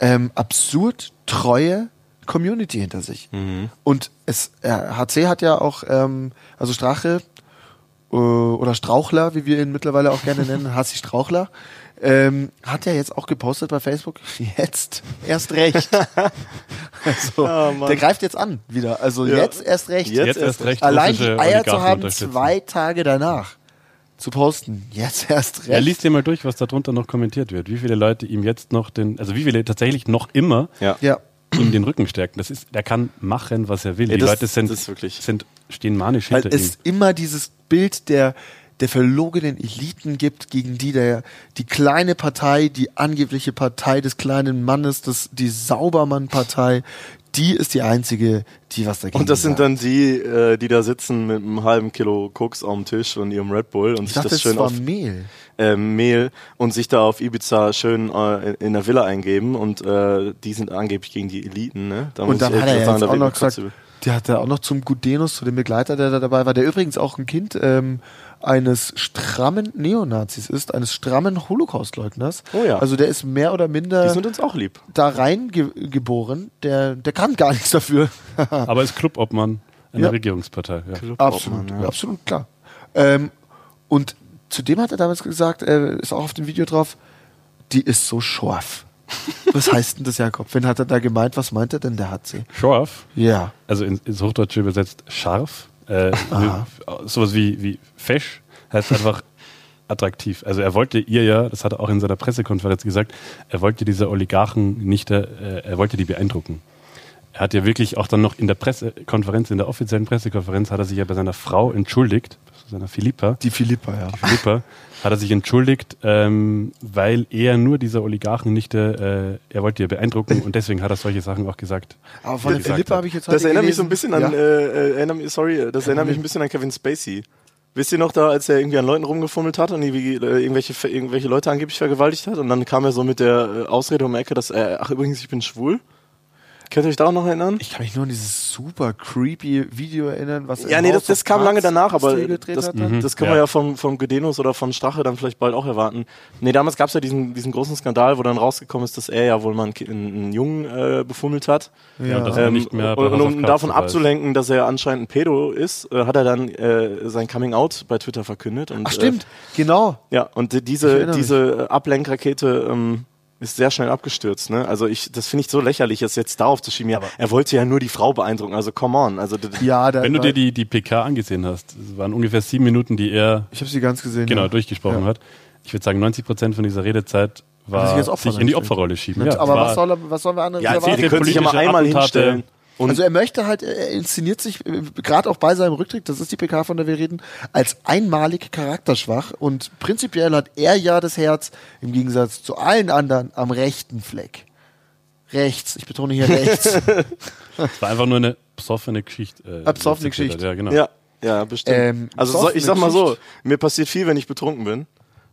ähm, absurd treue Community hinter sich. Und es, äh, HC hat ja auch, ähm, also Strache oder Strauchler, wie wir ihn mittlerweile auch gerne nennen, Hassi Strauchler, ähm, hat ja jetzt auch gepostet bei Facebook, jetzt erst recht. also, Ja, Mann. der greift jetzt an wieder. Also Ja. jetzt erst recht. Jetzt Jetzt erst recht Allein die Eier zu haben, zwei Tage danach zu posten. Jetzt erst recht. Er liest dir mal durch, was darunter noch kommentiert wird. Wie viele Leute ihm jetzt noch den, also wie viele tatsächlich noch immer Ja. ja. ihm den Rücken stärken. Das ist, der kann machen, was er will. Ja, Die das- Leute sind, das ist wirklich- sind, stehen manisch Weil hinter ihm. es immer dieses Bild der, der verlogenen Eliten gibt, gegen die der, die kleine Partei, die angebliche Partei des kleinen Mannes, das, die Saubermann-Partei, die ist die einzige, die was dagegen Und das sind dann die, äh, die da sitzen mit einem halben Kilo Koks auf dem Tisch und ihrem Red Bull und ich sich dachte, das das schön war auf Mehl. äh, Mehl und sich da auf Ibiza schön äh, in der Villa eingeben und äh, die sind angeblich gegen die Eliten, ne? Da Und dann hat er ja sagen, auch noch gesagt, der hat da auch noch zum Gudenus, zu dem Begleiter, der da dabei war, der übrigens auch ein Kind ähm, eines strammen Neonazis ist, eines strammen Holocaustleugners. Oh ja. Also der ist mehr oder Die minder sind uns auch lieb. da reingeboren. Der, der kann gar nichts dafür. Aber ist Clubobmann einer Ja. Regierungspartei. Ja. absolut, ja. absolut klar. Ähm, und zudem hat er damals gesagt, äh, ist auch auf dem Video drauf, die ist so scharf. Was heißt denn das, Jakob? Wen hat er da gemeint? Was meint er denn, der HC? Scharf, Ja. also in, ins Hochdeutsche übersetzt scharf, äh, sowas wie, wie fesch, heißt einfach attraktiv. Also er wollte ihr ja, das hat er auch in seiner Pressekonferenz gesagt, er wollte diese Oligarchen nicht, äh, er wollte die beeindrucken. Er hat ja wirklich auch dann noch in der Pressekonferenz, in der offiziellen Pressekonferenz, hat er sich ja bei seiner Frau entschuldigt, seiner Philippa, Die Philippa, ja. Philippa, hat er sich entschuldigt, ähm, weil er nur dieser Oligarchennichte, äh, er wollte ihr beeindrucken und deswegen hat er solche Sachen auch gesagt. Aber von der Philippa habe ich jetzt heute Das erinnert mich so ein gelesen. bisschen an, Ja. äh, äh, erinnert mich, sorry, das erinnert mich ein bisschen an Kevin Spacey. Wisst ihr noch da, als er irgendwie an Leuten rumgefummelt hat und irgendwie, äh, irgendwelche, irgendwelche Leute angeblich vergewaltigt hat und dann kam er so mit der äh, Ausrede um die Ecke, dass er, ach übrigens, ich bin schwul. Könnt ihr euch daran noch erinnern? Ich kann mich nur an dieses super creepy Video erinnern, was Ja, nee, das, das kam lange Cards danach, aber das, hat dann. das können Ja. wir ja vom, vom Gedenos oder von Strache dann vielleicht bald auch erwarten. Nee, damals gab es ja diesen, diesen großen Skandal, wo dann rausgekommen ist, dass er ja wohl mal einen, einen, einen Jungen äh, befummelt hat. Ja, und das er Ähm, nicht mehr bei und, und um davon abzulenken, dass er anscheinend ein Pedo ist, äh, hat er dann äh, sein Coming Out bei Twitter verkündet. Und, Ach stimmt, Äh, genau. ja, und diese, diese Ablenkrakete ähm, ist sehr schnell abgestürzt. Ne? Also ich, das finde ich so lächerlich, es jetzt darauf zu schieben. Ja, er wollte ja nur die Frau beeindrucken. Also come on. Also Ja, Wenn du dir die, die PK angesehen hast, es waren ungefähr sieben Minuten, die er ich habe sie ganz gesehen. genau ja. durchgesprochen Ja. hat. Ich würde sagen, 90 Prozent von dieser Redezeit war sich sich in die. Opferrolle schieben. Ja, aber was, soll was sollen wir anderes ja, erwarten? die können sich ja mal einmal Attentate. hinstellen. Und also er möchte halt, er inszeniert sich äh, gerade auch bei seinem Rücktritt, das ist die PK, von der wir reden, als einmalig charakterschwach und prinzipiell hat er ja das Herz im Gegensatz zu allen anderen am rechten Fleck. Rechts, ich betone hier rechts. Es war einfach nur eine besoffene Geschichte. Äh, Eine besoffene Geschichte. Ja, genau. Ja, ja, bestimmt. Ähm, also so, ich sag mal so, mir passiert viel, wenn ich betrunken bin,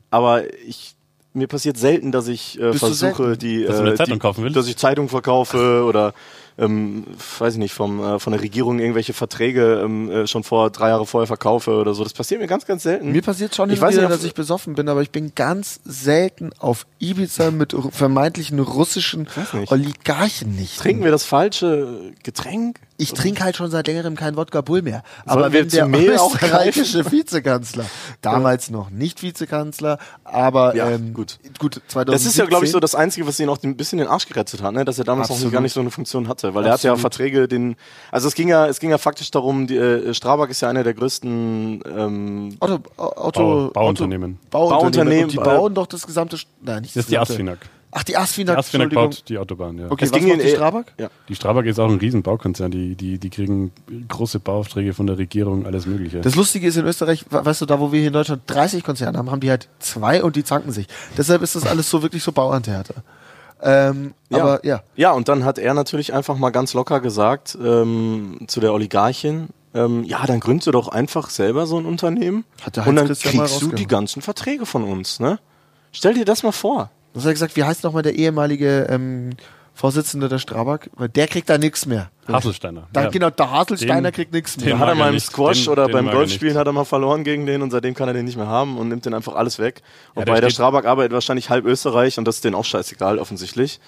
aber ich mir passiert selten, dass ich äh, versuche, die, Dass äh, Zeitung die dass ich Zeitung verkaufe oder ähm, weiß ich nicht, vom, äh, von der Regierung irgendwelche Verträge ähm, äh, schon vor drei Jahre vorher verkaufe oder so. Das passiert mir ganz, ganz selten. Mir passiert schon Ich weiß wieder, nicht, dass ich besoffen bin, aber ich bin ganz selten auf Ibiza mit vermeintlichen russischen nicht. Oligarchen nicht. Trinken wir das falsche Getränk? Ich trinke halt schon seit längerem kein Wodka Bull mehr. Sollen Aber wir wenn zu der Mehl österreichische Vizekanzler, damals noch nicht Vizekanzler, aber Ja, ähm, gut. gut 2017, Das ist ja, glaube ich, so das Einzige, was ihn auch ein bisschen den Arsch gerettet hat, ne? dass er damals noch Absolut. gar nicht so eine Funktion hatte. Weil er hat ja Absolut. Verträge, den. Also es ging ja, es ging ja faktisch darum, die, äh, Strabag ist ja einer der größten ähm, Auto, Auto, Bau- Bauunternehmen. Auto, Bauunternehmen. Bauunternehmen, Und die äh, bauen doch das gesamte, nein, nicht Das ist die Asfinag. Ach, die Asfinag, Die Asfinag baut die Autobahn, ja. Okay, Es was ging macht in- die Strabag? Ja. Die Strabag ist auch ein Riesenbaukonzern. Die, die, die kriegen große Bauaufträge von der Regierung, alles Mögliche. Das Lustige ist in Österreich, we- weißt du, da wo wir hier in Deutschland 30 Konzerne haben, haben die halt zwei und die zanken sich. Deshalb ist das alles so wirklich so Bauerntheater. Ähm, Ja. Aber ja, Ja, und dann hat er natürlich einfach mal ganz locker gesagt ähm, zu der Oligarchin, ähm, ja, dann gründest du doch einfach selber so ein Unternehmen Hat der und dann Heinz-Christian mal kriegst du die ganzen Verträge von uns. Ne? Stell dir das mal vor. was hat er gesagt, wie heißt nochmal der ehemalige ähm, Vorsitzende der Strabag? Weil der kriegt da nichts mehr. Haselsteiner. Da, ja. Genau, der Haselsteiner Den- kriegt nichts den mehr. Da hat er mal im. Squash Den- oder den beim Golfspielen hat er mal verloren gegen den und seitdem kann er den nicht mehr haben und nimmt den einfach alles weg. Und Ja, der bei der Strabag arbeitet wahrscheinlich halb Österreich und das ist denen auch scheißegal, offensichtlich.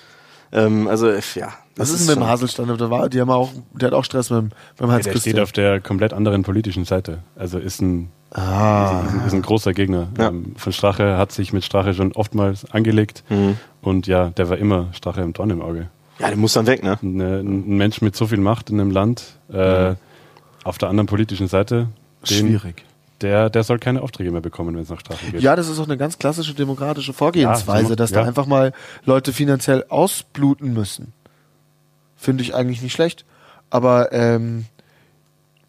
Ähm, also, ja. Was ist denn mit dem Haselsteiner? Der, war, die haben auch, der hat auch Stress mit, dem- beim Ja, Heinz der steht auf der komplett anderen politischen Seite. Also ist ein, Ah. ist, ein- ist ein großer Gegner. Ja. Ähm, von Strache hat sich mit Strache schon oftmals angelegt. Mhm. Und ja, der war immer Strache im Dorn im Auge. Ja, der muss dann weg, ne? Eine, ein Mensch mit so viel Macht in einem Land, äh, auf der anderen politischen Seite, den, Schwierig. Der, der soll keine Aufträge mehr bekommen, wenn es nach Strache geht. Ja, das ist auch eine ganz klassische demokratische Vorgehensweise, Ja, dass ja. da einfach mal Leute finanziell ausbluten müssen. Finde ich eigentlich nicht schlecht. Aber ähm,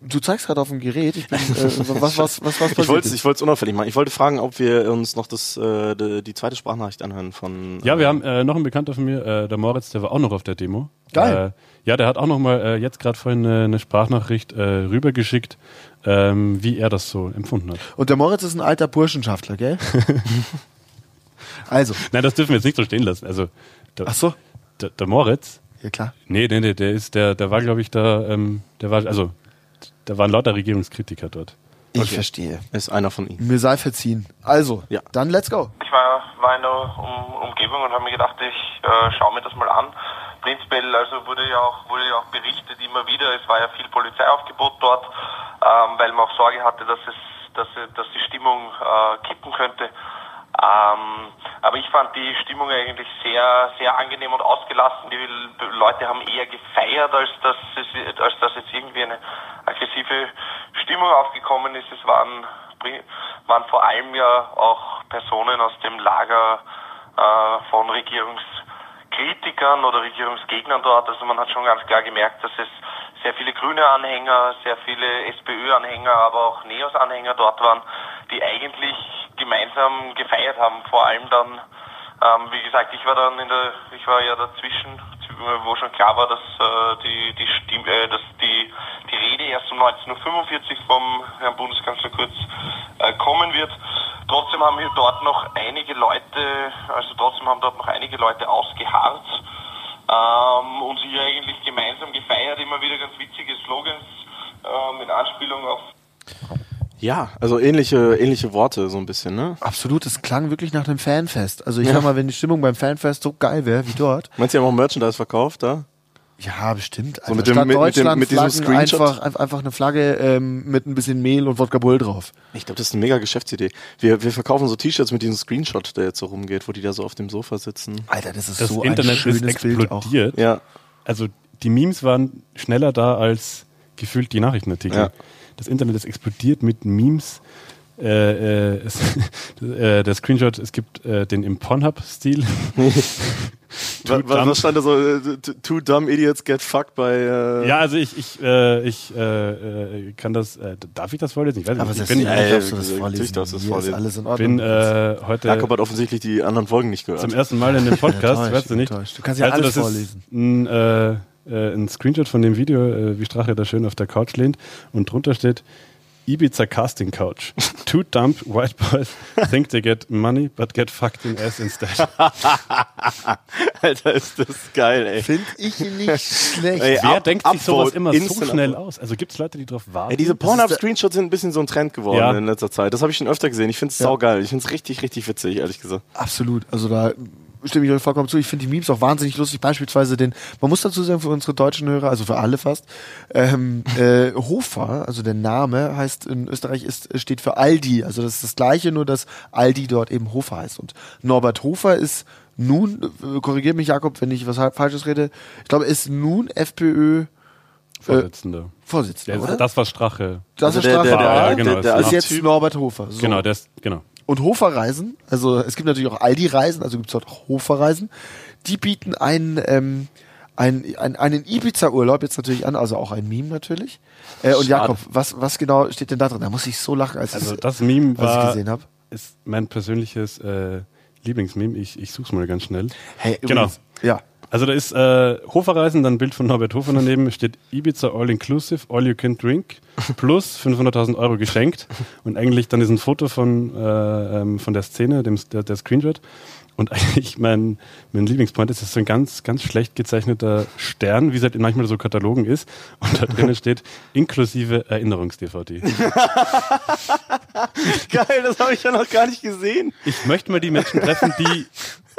du zeigst gerade auf dem Gerät. Ich bin, äh, was, was, was, was passiert Ich wollte ich es unauffällig machen. Ich wollte fragen, ob wir uns noch das, äh, die, die zweite Sprachnachricht anhören von. Ja, äh, wir haben äh, noch einen Bekannter von mir, äh, der Moritz, der war auch noch auf der Demo. Geil. Äh, ja, der hat auch noch mal äh, jetzt gerade vorhin eine, eine Sprachnachricht äh, rübergeschickt, ähm, wie er das so empfunden hat. Und der Moritz ist ein alter Burschenschaftler, gell? also, Nein, das dürfen wir jetzt nicht so stehen lassen. Also der, ach so, der, der Moritz, ja klar. nee, nee, nee, der ist, der, der war, glaube ich, da, ähm, der war, also da waren lauter Regierungskritiker dort. Ich verstehe. ist einer von ihnen. Mir sei verziehen. Also, Ja. dann let's go. Ich war, war in der um, Umgebung und habe mir gedacht, ich äh, schaue mir das mal an. Prinzipiell also wurde ja auch wurde ja auch berichtet immer wieder, es war ja viel Polizeiaufgebot dort, ähm, weil man auch Sorge hatte, dass es dass, dass die Stimmung äh, kippen könnte. Ähm, aber ich fand die Stimmung eigentlich sehr, sehr angenehm und ausgelassen. Die Leute haben eher gefeiert, als dass, es, als dass jetzt irgendwie eine aggressive Stimmung aufgekommen ist. Es waren, waren vor allem ja auch Personen aus dem Lager äh, von Regierungskritikern oder Regierungsgegnern dort. Also man hat schon ganz klar gemerkt, dass es sehr viele grüne Anhänger, sehr viele SPÖ-Anhänger, aber auch Neos-Anhänger dort waren, die eigentlich gemeinsam gefeiert haben. Vor allem dann, ähm, wie gesagt, ich war dann in der, ich war ja dazwischen, wo schon klar war, dass äh, die die Stimme, äh, dass die die Rede erst um 19.45 Uhr vom Herrn Bundeskanzler Kurz äh, kommen wird. Trotzdem haben wir dort noch einige Leute, also trotzdem haben dort noch einige Leute ausgeharrt. Ähm, ähm, und sich eigentlich gemeinsam gefeiert, immer wieder ganz witzige Slogans äh, mit Anspielung auf Ja, also ähnliche, ähnliche Worte so ein bisschen, ne? Absolut, es klang wirklich nach einem Fanfest. Also ich Ja. sag mal, wenn die Stimmung beim Fanfest so geil wäre wie dort. Meinst du, die haben auch Merchandise verkauft, da? Ja, bestimmt. So mit dem- mit- mit dem- mit diesem Screenshot? Einfach, einfach, eine Flagge ähm, mit ein bisschen Mehl und Wodka Bull drauf. Ich glaube, das ist eine mega Geschäftsidee. Wir, wir verkaufen so T-Shirts mit diesem Screenshot, der jetzt so rumgeht, wo die da so auf dem Sofa sitzen. Alter, das ist Das so Internet ein schönes ist Bild auch. explodiert. Ja. Also die Memes waren schneller da als gefühlt die Nachrichtenartikel. Ja. Das Internet ist explodiert mit Memes. Äh, äh, es, äh, der Screenshot, es gibt äh, den im Pornhub-Stil. Was, stand da so? äh, Two dumb idiots get fucked by. Äh, Ja, also ich, ich, äh, ich kann das, äh, darf ich das vorlesen? Ich weiß Aber nicht. Ich bin, ja, darfst du ja, das vorlesen. darfst das Hier ist vorlesen. alles in Ordnung. bin äh, heute Jakob hat offensichtlich die anderen Folgen nicht gehört. zum ersten Mal in dem Podcast, Enttäuscht, weißt du nicht. enttäuscht. Du kannst ja also alles das vorlesen. Ist ein, ein Screenshot von dem Video, äh, wie Strache da schön auf der Couch lehnt und drunter steht Ibiza Casting Couch. Two dumb white boys think they get money, but get fucked in ass instead. Alter, ist das geil, ey. Finde ich nicht schlecht. Ey, Wer Up- denkt sich sowas immer so schnell aus? Also gibt es Leute, die drauf warten? Ey, diese Pornhub-Screenshots sind ein bisschen so ein Trend geworden Ja. in letzter Zeit. Das habe ich schon öfter gesehen. Ich finde es saugeil. Ich finde es richtig, richtig witzig, ehrlich gesagt. Absolut. Also da stimme ich euch vollkommen zu. Ich finde die Memes auch wahnsinnig lustig. Beispielsweise den, man muss dazu sagen, für unsere deutschen Hörer, also für alle fast, ähm, äh, Hofer, also der Name heißt in Österreich ist, steht für Aldi. Also das ist das Gleiche, nur dass Aldi dort eben Hofer heißt. Und Norbert Hofer ist nun, äh, korrigiert mich Jakob, wenn ich was Falsches rede, ich glaube, ist nun FPÖ Vorsitzender. Vorsitzender, Der, oder? das war Strache. Das Also ist der- Strafe. der- der- war, ja, genau, der- der ist jetzt Typ- Norbert Hofer. So. Genau, der ist, genau. Und Hoferreisen, also es gibt natürlich auch Aldi-Reisen, also gibt es dort auch Hoferreisen, die bieten einen, ähm, ein, ein, einen Ibiza-Urlaub jetzt natürlich an, also auch ein Meme natürlich. Äh, und Schade. Jakob, was, was genau steht denn da drin? Da muss ich so lachen, als Also ich- das Meme was ich war, gesehen habe. ist mein persönliches äh, Lieblingsmeme. Ich, ich such's mal ganz schnell. Hey, Genau. übrigens, Ja. Also da ist äh, Hoferreisen, dann ein Bild von Norbert Hofer daneben, steht Ibiza All Inclusive, All You Can Drink, plus 500.000 Euro geschenkt. Und eigentlich dann ist ein Foto von, äh, ähm, von der Szene, dem, der, der Screenshot. Und eigentlich mein, mein Lieblingspoint ist, das ist so ein ganz, ganz schlecht gezeichneter Stern, wie es halt manchmal so Katalogen ist. Und da drinnen steht inklusive Erinnerungs-DVD. Geil, das habe ich ja noch gar nicht gesehen. Ich möchte mal die Menschen treffen, die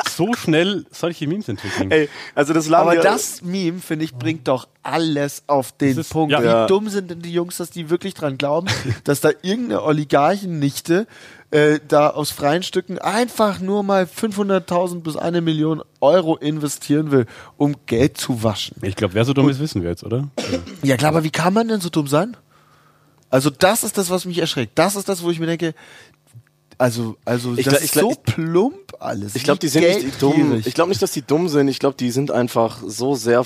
so schnell solche Memes entwickeln. Ey, also das Aber das Meme, finde ich, bringt doch alles auf den ist- Punkt. ja. Wie Ja. dumm sind denn die Jungs, dass die wirklich dran glauben, dass da irgendeine Oligarchennichte äh, da aus freien Stücken einfach nur mal 500.000 bis eine Million Euro investieren will, um Geld zu waschen. Ich glaube, wer so dumm ist, wissen wir jetzt, oder? Ja klar, aber wie kann man denn so dumm sein? Also das ist das, was mich erschreckt. Das ist das, wo ich mir denke, also, also Ich das glaub- ist ich glaub- so plump alles. Ich glaube, die sind nicht dumm. Ich glaube nicht, dass die dumm sind. Ich glaube, die sind einfach so sehr,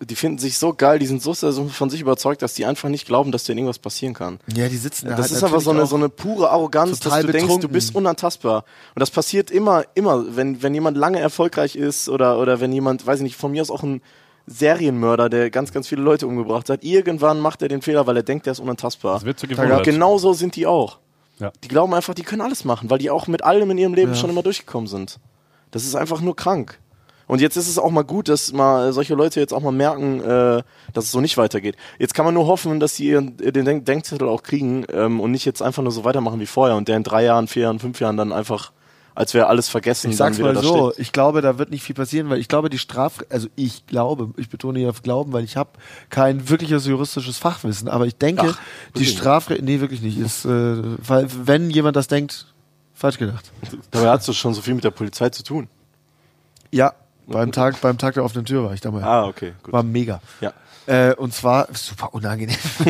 die finden sich so geil, die sind so sehr so von sich überzeugt, dass die einfach nicht glauben, dass denen irgendwas passieren kann. ja, die sitzen da Das halt ist einfach so eine, so eine pure Arroganz, dass du denkst, du betrunken. bist unantastbar. Und das passiert immer, immer, wenn, wenn jemand lange erfolgreich ist oder, oder wenn jemand, weiß ich nicht, von mir aus auch ein Serienmörder, der ganz, ganz viele Leute umgebracht hat, irgendwann macht er den Fehler, weil er denkt, er ist unantastbar. das wird Gewohnheit. Genau so sind die auch. Ja. Die glauben einfach, die können alles machen, weil die auch mit allem in ihrem Leben schon immer durchgekommen sind. Das ist einfach nur krank. Und jetzt ist es auch mal gut, dass mal solche Leute jetzt auch mal merken, äh, dass es so nicht weitergeht. Jetzt kann man nur hoffen, dass sie ihren, den Denk Denkzettel auch kriegen ähm, und nicht jetzt einfach nur so weitermachen wie vorher und der in drei Jahren, vier Jahren, fünf Jahren dann einfach, als wäre alles vergessen, Ich sag's mal so, steht. ich glaube, da wird nicht viel passieren, weil ich glaube, die Straf, also ich glaube, ich betone hier auf Glauben, weil ich habe kein wirkliches juristisches Fachwissen, aber ich denke, Ach, die? Strafre, nee, wirklich nicht, ist, äh, weil, wenn jemand das denkt, falsch gedacht. Dabei hast du schon so viel mit der Polizei zu tun. Ja, beim Tag, beim Tag der offenen Tür war ich damals. Ah, okay, gut. War mega. Ja. Äh, und zwar super unangenehm.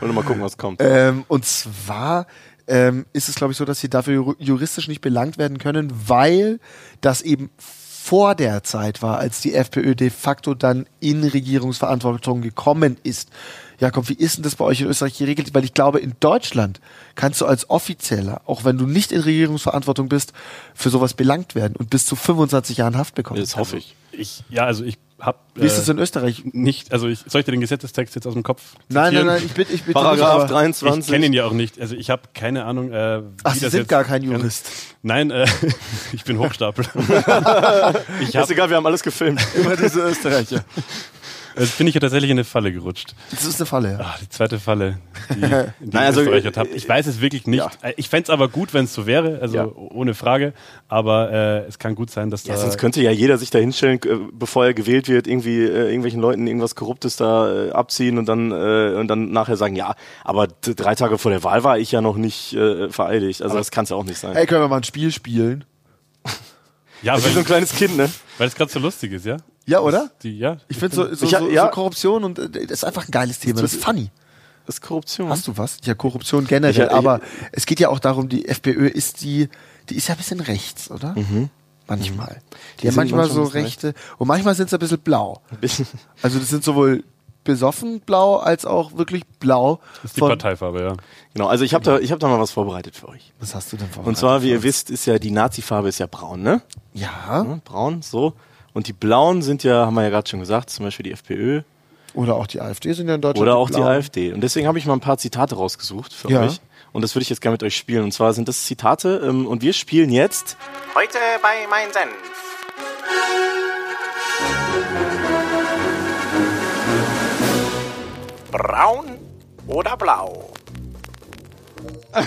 Wollen wir mal gucken, was kommt. Ähm, und zwar ähm, ist es, glaube ich, so, dass sie dafür jur- juristisch nicht belangt werden können, weil das eben vor der Zeit war, als die FPÖ de facto dann in Regierungsverantwortung gekommen ist. Jakob, wie ist denn das bei euch in Österreich geregelt? Weil ich glaube, in Deutschland kannst du als Offizieller, auch wenn du nicht in Regierungsverantwortung bist, für sowas belangt werden und bis zu 25 Jahren Haft bekommen. Das hoffe ich. Ich, ja, also ich hab Wie ist äh, es in Österreich? nicht, also ich soll ich dir den Gesetzestext jetzt aus dem Kopf Nein, nein, zitieren? nein, ich bitte, ich bitte Paragraph nicht, aber- 23. Ich kenne ihn ja auch nicht. Also ich habe keine Ahnung, äh, Ach, Sie das sind jetzt gar kein Jurist. Nein, äh, ich bin Hochstapel. ich Ist hab, egal, wir haben alles gefilmt. Immer diese Österreicher. Jetzt bin ich ja tatsächlich in eine Falle gerutscht. Das ist eine Falle, ja. Ach, die zweite Falle, die, die Nein, ihr also, Österreicher habt. Ich weiß es wirklich nicht. ja. Äh, Ich fänd's aber gut, wenn es so wäre, also Ja. ohne Frage. Aber äh, es kann gut sein, dass Ja, da... sonst könnte ja jeder sich da hinstellen, äh, bevor er gewählt wird, irgendwie äh, irgendwelchen Leuten irgendwas Korruptes da äh, abziehen und dann äh, und dann nachher sagen, ja, aber drei Tage vor der Wahl war ich ja noch nicht äh, vereidigt. Also das kann es ja auch nicht sein. Hey, können wir mal ein Spiel spielen? ja, Wie so ein weil, kleines Kind, ne? weil es gerade so lustig ist, ja? Ja, oder? Die, ja. Ich finde so, so, Ich- so, ja. so Korruption und äh, das ist einfach ein geiles Thema. Das ist funny. Das ist Korruption. Hast du was? Ja, Korruption generell. Ich- ich- aber es geht ja auch darum, die FPÖ ist die, die ist ja ein bisschen rechts, oder? Manchmal. Die, Die haben sind manchmal so rechte und manchmal sind sie ein bisschen blau. Ein bisschen. Also das sind sowohl besoffen blau als auch wirklich blau. Das ist die Parteifarbe, ja. Genau, also ich habe da, ich hab da mal was vorbereitet für euch. Was hast du denn vor? Und zwar, wie ihr wisst, ist ja die Nazi-Farbe ist ja braun, ne? Ja. Ja, Braun, so. Und die blauen sind ja, haben wir ja gerade schon gesagt, zum Beispiel die FPÖ Oder auch die AfD sind ja in Deutschland. oder auch die Blauen. AfD. Und deswegen habe ich mal ein paar Zitate rausgesucht für Ja. euch. Und das würde ich jetzt gerne mit euch spielen. Und zwar sind das Zitate. Ähm, und wir spielen jetzt Heute bei Mein Senf. Braun oder blau?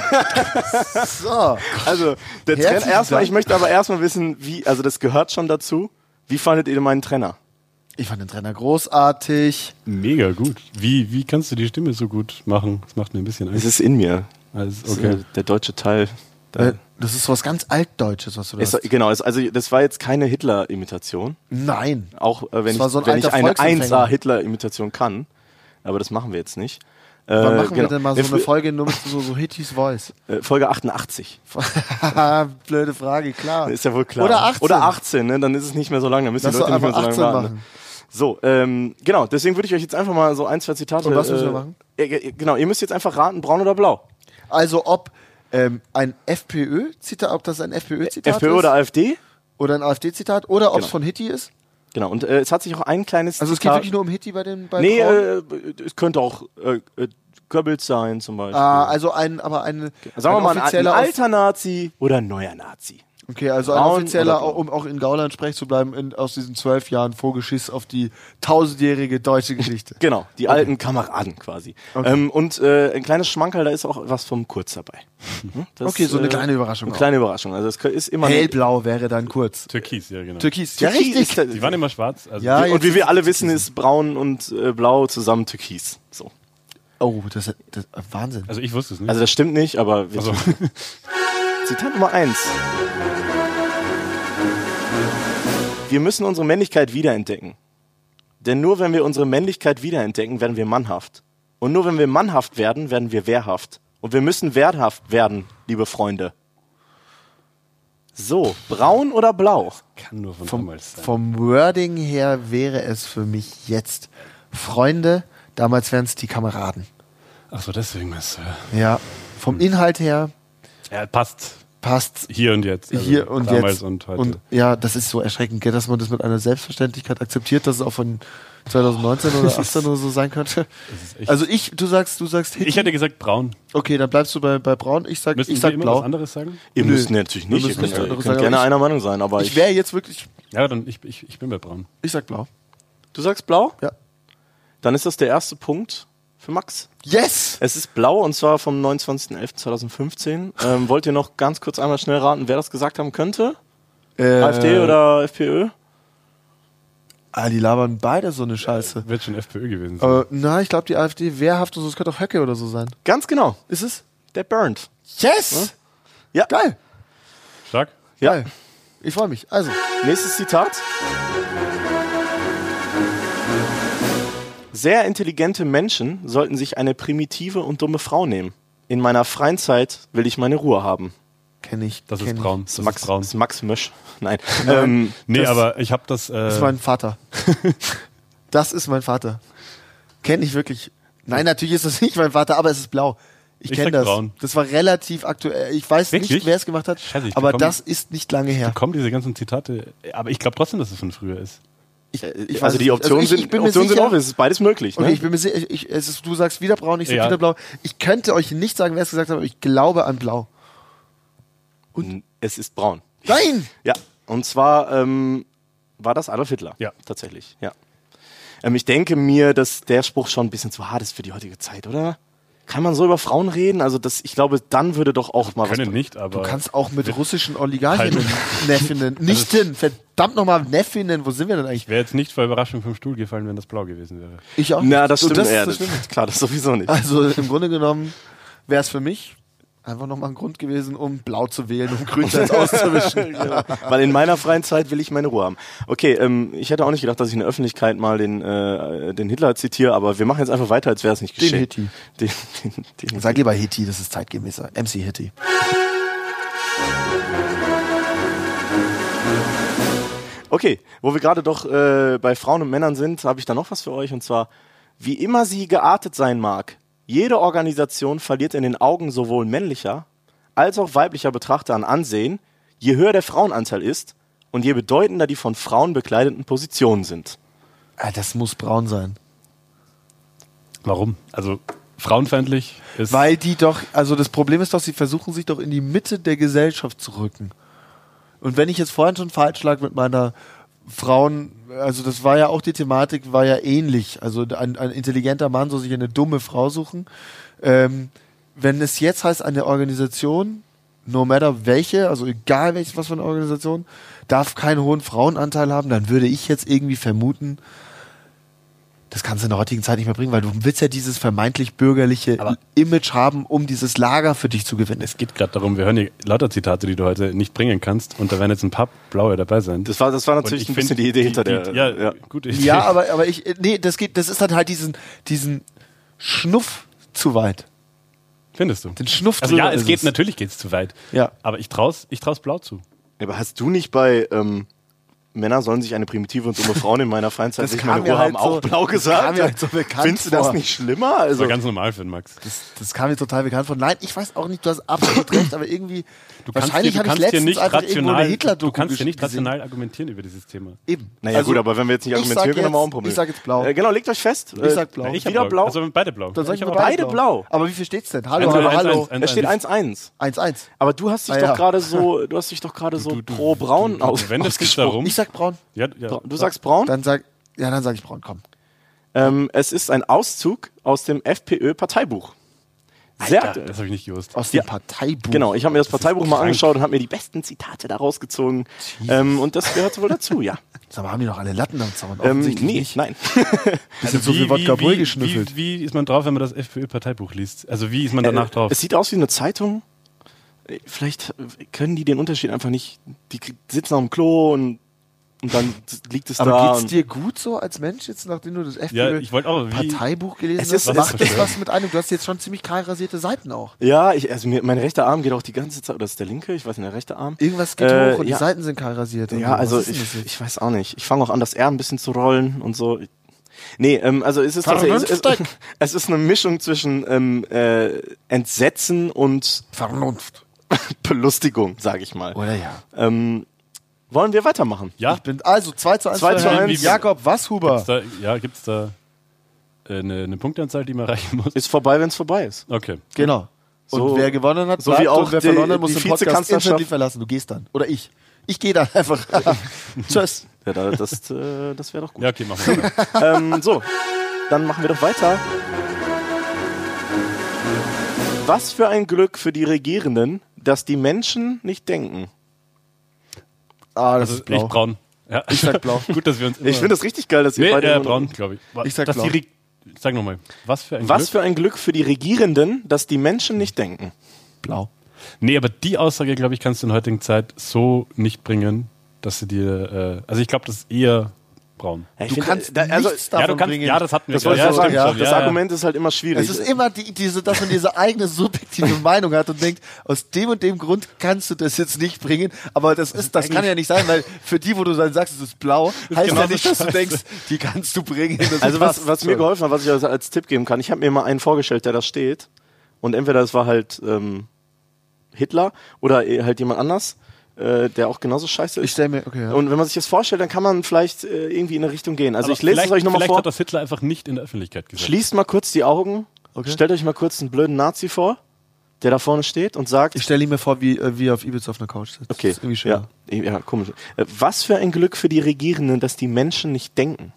So. Also, der Herzlichen Trainer, erstmal, ich möchte aber erstmal wissen, wie, also das gehört schon dazu. Wie fandet ihr meinen Trainer? Ich fand den Trainer großartig. Mega gut. Wie, wie kannst du die Stimme so gut machen? Das macht mir ein bisschen Es Angst. ist in mir. Also, Das ist, okay. äh, der deutsche Teil. Da- Äh, Das ist was ganz Altdeutsches, was du da es, hast. genau, es, also das war jetzt keine Hitler-Imitation. Nein. Auch äh, wenn, ich, war so ein wenn ich eine Volksempfänger. 1A-Hitler-Imitation kann. Aber das machen wir jetzt nicht. Äh, Wann machen wir genau. denn mal so Wir- eine Folge nur mit so, so Hittis Voice? Äh, Folge 88. Blöde Frage, klar. Ist ja wohl klar. Oder 18. Oder 18, ne? Dann ist es nicht mehr so lange. Dann müssen Lass die Leute nicht mehr so lange 18 warten. machen. So, ähm, genau, deswegen würde ich euch jetzt einfach mal so ein, zwei Zitate. Und was müssen wir äh, machen? äh, genau, ihr müsst jetzt einfach raten, braun oder blau. Also ob ähm, ein FPÖ-Zitat, ob das ein FPÖ-Zitat FPÖ ist oder AfD? oder ein AfD-Zitat oder ob es Genau. von Hitti ist. Genau, und äh, es hat sich auch ein kleines Also es geht wirklich nur um Hitti bei den bei Nee, äh, es könnte auch äh, äh, Goebbels sein zum Beispiel. Ah, also ein, aber ein, Sagen wir ein mal, ein, ein alter Nazi oder ein neuer Nazi. Okay, also ein Braun offizieller, um auch in Gauland sprech zu bleiben, in, aus diesen zwölf Jahren Vorgeschiss auf die tausendjährige deutsche Geschichte. Genau, die alten Kameraden quasi. Okay. Ähm, und äh, ein kleines Schmankerl, da ist auch was vom Kurz dabei. Hm? Das, Okay, so eine kleine Überraschung Eine auch. kleine Überraschung. Also es ist immer Hellblau wäre dann kurz. Türkis, ja, genau. Türkis. Ja, Türkis richtig. ist der- Die waren immer schwarz. Also Ja, und wie wir ist alle wissen, ist braun und äh, blau zusammen türkis. So. Oh, das, das Wahnsinn. also ich wusste es nicht. Also das stimmt nicht, aber wir Also, Zitat Nummer eins. Wir müssen unsere Männlichkeit wiederentdecken. Denn nur wenn wir unsere Männlichkeit wiederentdecken, werden wir mannhaft. Und nur wenn wir mannhaft werden, werden wir wehrhaft. Und wir müssen wehrhaft werden, liebe Freunde. So, braun oder blau? kann nur von vom, damals sein. vom Wording her wäre es für mich jetzt Freunde, damals wären es die Kameraden. Ach so, deswegen ist ja. Ja, vom Inhalt her Ja, passt. Passt Hier und jetzt. Also hier und damals jetzt. und heute. ja, das ist so erschreckend, dass man das mit einer Selbstverständlichkeit akzeptiert, dass es auch von 2019 oder 18 oder so sein könnte. Also ich, du sagst, du sagst Hitti. ich hätte gesagt braun. Okay, dann bleibst du bei, bei Braun. Ich sag, Müssen ich sag blau. was anderes sagen? Ihr Nö. müsst natürlich nicht. Ihr könnt, ihr könnt sagen, gerne einer Meinung sein, aber Ich ich. wäre jetzt wirklich, Ja, dann ich, ich, ich bin bei braun. ich sag blau. Du sagst blau? Ja. Dann ist das der erste Punkt für Max. Yes! Es ist blau und zwar vom 29.11.2015. Ähm, wollt ihr noch ganz kurz einmal schnell raten, wer das gesagt haben könnte? Äh, AfD oder FPÖ? Ah, die labern beide so eine Scheiße. Wird schon FPÖ gewesen sein. Aber na, ich glaube, die AfD wehrhaft und so, es könnte auch Höcke oder so sein. Ganz genau. Ist es? Der Burnt. Yes! Ja. Geil. Stark? Ja. Geil. Ich freue mich. Also, Nächstes Zitat. Sehr intelligente Menschen sollten sich eine primitive und dumme Frau nehmen. In meiner freien Zeit will ich meine Ruhe haben. kenne ich. Das kenn ist ich. braun. Das Max, ist braun. ist Max Mösch. Nein. Ähm, Nee, das- aber ich habe das. Äh, Das ist mein Vater. das ist mein Vater. Kenne ich wirklich. Nein, natürlich ist das nicht mein Vater, aber es ist blau. Ich Ich kenne das. braun. Das war relativ aktuell. Ich weiß Wirklich? nicht, wer es gemacht hat, Scheiße, ich aber bekomme- das ist nicht lange her. kommen diese ganzen Zitate. Aber ich glaube trotzdem, dass es von früher ist. Ich, Ich weiß also die. Optionen ich- sind, ich Optionen sind offen, es ist beides möglich. Okay, Ne? ich bin mir sicher, ich, ich, es ist, du sagst wieder braun, ich sag Ja. wieder blau. Ich könnte euch nicht sagen, wer es gesagt hat, aber ich glaube an blau. Und es ist braun. Nein! Ja, und zwar ähm, war das Adolf Hitler. Ja. Tatsächlich, ja. Ähm, ich denke mir, dass der Spruch schon ein bisschen zu hart ist für die heutige Zeit, oder? Kann man so über Frauen reden? Also das, ich glaube, dann würde doch auch mal Können was... nicht, aber. Du kannst auch mit russischen Oligarchinnen, Halt. Neffinnen, Nichten, verdammt nochmal Neffinnen, wo sind wir denn eigentlich? Wäre jetzt nicht vor Überraschung vom Stuhl gefallen, wenn das blau gewesen wäre. Ich auch. Na, das Und stimmt. ja, das, das stimmt. Klar, das sowieso nicht. Also im Grunde genommen wäre es für mich einfach nochmal ein Grund gewesen, um blau zu wählen, um grün jetzt auszuwischen. Weil in meiner freien Zeit will ich meine Ruhe haben. Okay, ähm, ich hätte auch nicht gedacht, dass ich in der Öffentlichkeit mal den, äh, den Hitler zitiere, aber wir machen jetzt einfach weiter, als wäre es nicht Den geschehen. Hitti. Den, den, den Sag lieber Hitti, das ist zeitgemäßer. MC Hitti. Okay, wo wir gerade doch äh, bei Frauen und Männern sind, habe ich da noch was für euch und zwar, wie immer sie geartet sein mag, jede Organisation verliert in den Augen sowohl männlicher als auch weiblicher Betrachter an Ansehen, je höher der Frauenanteil ist und je bedeutender die von Frauen bekleideten Positionen sind. Ah, das muss braun sein. Warum? Also frauenfeindlich ist. Weil die doch, also das Problem ist doch, sie versuchen sich doch in die Mitte der Gesellschaft zu rücken. Und wenn ich jetzt vorhin schon falsch lag mit meiner Frauen, also das war ja auch die Thematik, war ja ähnlich. Also ein, ein intelligenter Mann soll sich eine dumme Frau suchen. Ähm, wenn es jetzt heißt, eine Organisation, no matter welche, also egal welches, was für eine Organisation, darf keinen hohen Frauenanteil haben, dann würde ich jetzt irgendwie vermuten, das kannst du in der heutigen Zeit nicht mehr bringen, weil du willst ja dieses vermeintlich bürgerliche Aber- Image haben, um dieses Lager für dich zu gewinnen. es geht gerade darum, wir hören hier lauter Zitate, die du heute nicht bringen kannst, und da werden jetzt ein paar blaue dabei sein. Das war, das war natürlich ich ein bisschen die Idee hinter der. ja, ja, gute Idee. Ja, aber, aber ich, nee, das geht, das ist dann halt diesen, diesen Schnuff zu weit. Findest du? Den Schnuff Also ja, drüber es ist geht, es. natürlich geht's zu weit. Ja. Aber ich trau's, ich trau's blau zu. Aber hast du nicht bei ähm, Männer sollen sich eine primitive und dumme Frau in meiner Freizeit Das sich meine mir Ruhe halt haben, auch so- blau das gesagt? halt so bekannt Findest du das vor. nicht schlimmer? Das Also, war ganz normal für den Max. Das, das kam mir total bekannt vor. Nein, ich weiß auch nicht, du hast absolut recht, aber irgendwie, Du kannst wahrscheinlich dir, habe du ich letztens nicht einfach rational, hitler du kannst dir nicht gesehen. rational argumentieren über dieses Thema. Eben. naja Also, gut, aber wenn wir jetzt nicht ich argumentieren können, wir auch ein Problem. ich sag jetzt blau. Äh, genau, legt euch fest. Ich sag blau. Ich wieder blau. Also beide blau. Dann sag ich auch- beide blau. Aber wie viel steht's denn? Hallo, Eins, hallo, hallo. eins, eins. Es steht 1-1. 1-1. Aber du hast dich Ah, doch gerade so, du hast dich doch gerade so pro braun aus, wendest dich ausgesprochen. darum. Ich sag braun. Ja, ja. Du sagst braun? Dann sag, ja, dann sag ich braun, komm. Ähm, es ist ein Auszug aus dem FPÖ-Parteibuch. Sehr Alter, das habe ich nicht gewusst. Aus dem. Parteibuch. Genau, ich habe mir das Parteibuch mal angeschaut und habe mir die besten Zitate da rausgezogen. Ähm, und das gehört wohl dazu, ja. Sag mal, haben die noch alle Latten am Zaun? ähm, Offensichtlich nee, nicht. nein. Also so viel Wodka Brühl geschnüffelt. Wie, wie ist man drauf, wenn man das FPÖ-Parteibuch liest? Also wie ist man danach drauf? Es sieht aus wie eine Zeitung. Äh, Vielleicht können die den Unterschied einfach nicht. Die sitzen auf dem Klo und, und dann liegt es da. Aber geht's dir gut so als Mensch, jetzt nachdem du das ja, ich wollte auch, wie, FPÖ-Parteibuch gelesen Es hast? ist- Macht es das was mit einem? Du hast jetzt schon ziemlich kahl rasierte Seiten auch. Ja, ich, also mir, mein rechter Arm geht auch die ganze Zeit. Oder ist der linke? Ich weiß nicht, der rechte Arm. Irgendwas geht Äh, hoch und ja. die Seiten sind kahl rasiert. Ja, so. also ich, ich weiß auch nicht. Ich fange auch an, das R ein bisschen zu rollen und so. Nee, ähm, also es ist tatsächlich, es, es, es ist eine Mischung zwischen ähm, äh, Entsetzen und Vernunft. Belustigung, sage ich mal. Oder ja. Ähm, wollen wir weitermachen? ja, Ich bin also 2 zu 1. 2 zu für Herrn 1. Jakob Washuber. gibt's da, ja, gibt's da äh, eine, eine Punkteanzahl, die man erreichen muss? Ist vorbei, wenn es vorbei ist. Okay. Genau. Und So- wer gewonnen hat, so wie auch und wer verloren hat, muss die den Podcast instantly verlassen. Du gehst dann. Oder ich. Ich gehe dann einfach. Tschüss. Ja, da- das, äh, das wäre doch gut. Ja, okay, machen wir. ähm, so, dann machen wir doch weiter. Was für ein Glück für die Regierenden, dass die Menschen nicht denken. Ah, das Also ist blau. ich braun. Ja. Ich sag blau. Gut, dass wir uns. Ich finde das richtig geil, dass ihr nee, beide. äh, braun, glaube ich. Ich sag dass blau. Die sag nochmal. Was für ein Was Glück? für ein Glück für die Regierenden, dass die Menschen nicht denken. Blau. Nee, aber die Aussage, glaube ich, kannst du in heutigen Zeit so nicht bringen, dass sie dir... Äh, also ich glaube, das ist eher braun. Ja, Du kannst da, also, nichts davon ja, du kannst, bringen. ja, das hatten wir. das ich ja, sagen. stimmt schon. Das ja, ja. Argument ist halt immer schwierig. Es ist immer die, diese, dass man diese eigene subjektive Meinung hat und denkt, aus dem und dem Grund kannst du das jetzt nicht bringen. Aber das ist, das kann ja nicht sein, weil für die, wo du dann sagst, es ist blau, heißt ja genauso nicht, dass du denkst, die kannst du bringen. Das Also was, was mir schon. geholfen hat, was ich als, als Tipp geben kann, ich habe mir mal einen vorgestellt, der da steht. Und entweder es war halt ähm, Hitler oder eh halt jemand anders. Äh, der auch genauso scheiße Ich ist. stelle mir, okay, ja. Und wenn man sich das vorstellt, dann kann man vielleicht äh, irgendwie in eine Richtung gehen. Also Aber ich lese es vielleicht- euch nochmal Vielleicht vor. hat das Hitler einfach nicht in der Öffentlichkeit gesagt. Schließt mal kurz die Augen. Stellt euch mal kurz einen blöden Nazi vor, der da vorne steht und sagt, ich stelle mir vor, wie, äh, wie er auf Ibiza auf einer Couch sitzt. okay, Das ist irgendwie schön. ja, ja, komisch. Äh, Was für ein Glück für die Regierenden, dass die Menschen nicht denken.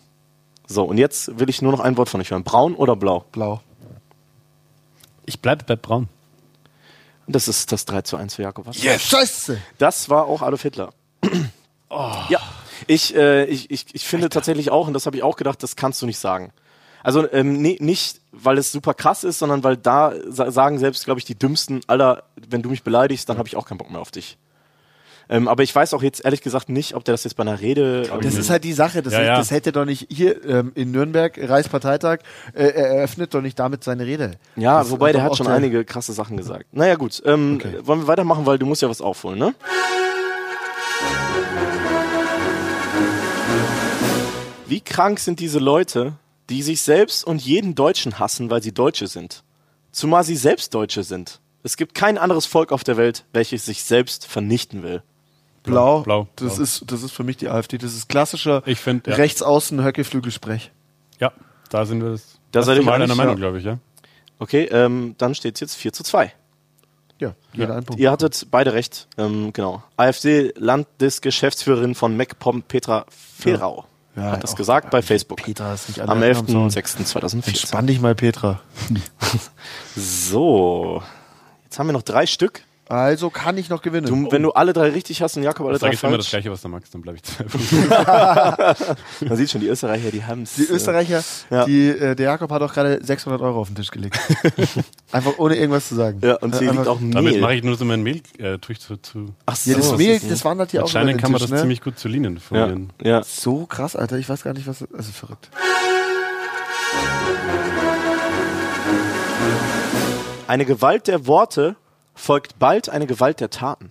So, und jetzt will ich nur noch ein Wort von euch hören. Braun oder blau? Blau. Ich bleibe bei Braun. Und das ist das 3 zu 1 für Jakob. Was? Yes. Scheiße. Das war auch Adolf Hitler. Ja, ich, äh, ich, ich, ich finde tatsächlich auch, und das habe ich auch gedacht, das kannst du nicht sagen. Also ähm, nee, nicht, weil es super krass ist, sondern weil da sa sagen selbst, glaube ich, die dümmsten aller, wenn du mich beleidigst, dann habe ich auch keinen Bock mehr auf dich. Ähm, aber ich weiß auch jetzt ehrlich gesagt nicht, ob der das jetzt bei einer Rede. Das ist halt die Sache, das, Ja, ja. das hätte doch nicht hier ähm, in Nürnberg, Reichsparteitag, äh, er eröffnet doch nicht damit seine Rede. ja, Das wobei der doch hat schon der- einige krasse Sachen gesagt. Naja, gut. Ähm, Okay. Wollen wir weitermachen, weil du musst ja was aufholen, ne? Wie krank sind diese Leute, die sich selbst und jeden Deutschen hassen, weil sie Deutsche sind? Zumal sie selbst Deutsche sind. Es gibt kein anderes Volk auf der Welt, welches sich selbst vernichten will. Blau. Blau, Das, blau. Ist, das ist für mich die AfD. Das ist klassischer Ich find, ja. Rechtsaußen Höckeflügelsprech. Ja, da sind wir das. Da das seid ist ihr mal einig, einer Meinung, ja. glaube ich, ja. Okay, ähm, dann steht es jetzt 4 zu 2. Ja, jeder ein Punkt. Ihr hattet beide recht. Ähm, genau. AfD-Landesgeschäftsführerin von MacPom, Petra Ferrau, Ja, hat das gesagt bei Facebook. Petra ist nicht alle Am Namen sagen. 11.06.2014. Entspann dich mal, Petra. So, jetzt haben wir noch drei Stück. Also kann ich noch gewinnen. Du, Wenn du alle drei richtig hast und Jakob alle Ich sage drei jetzt immer das falsch, Gleiche, was der Max, dann bleibe ich zwei man sieht schon, die Österreicher, die haben es. die Österreicher, ja. die, äh, der Jakob hat auch gerade 600 Euro auf den Tisch gelegt. Einfach ohne irgendwas zu sagen. Ja, und hier Einfach- liegt auch Damit Mehl. mache ich nur so mein Mehl, äh, tue ich zu, zu Ach so, Ja, das Mehl, das wandert hier auch über Anscheinend den kann man Tisch, das ne? ziemlich gut zu Linien ja, formulieren. ja. So krass, Alter. Ich weiß gar nicht, was. Also verrückt. Eine Gewalt der Worte folgt bald eine Gewalt der Taten.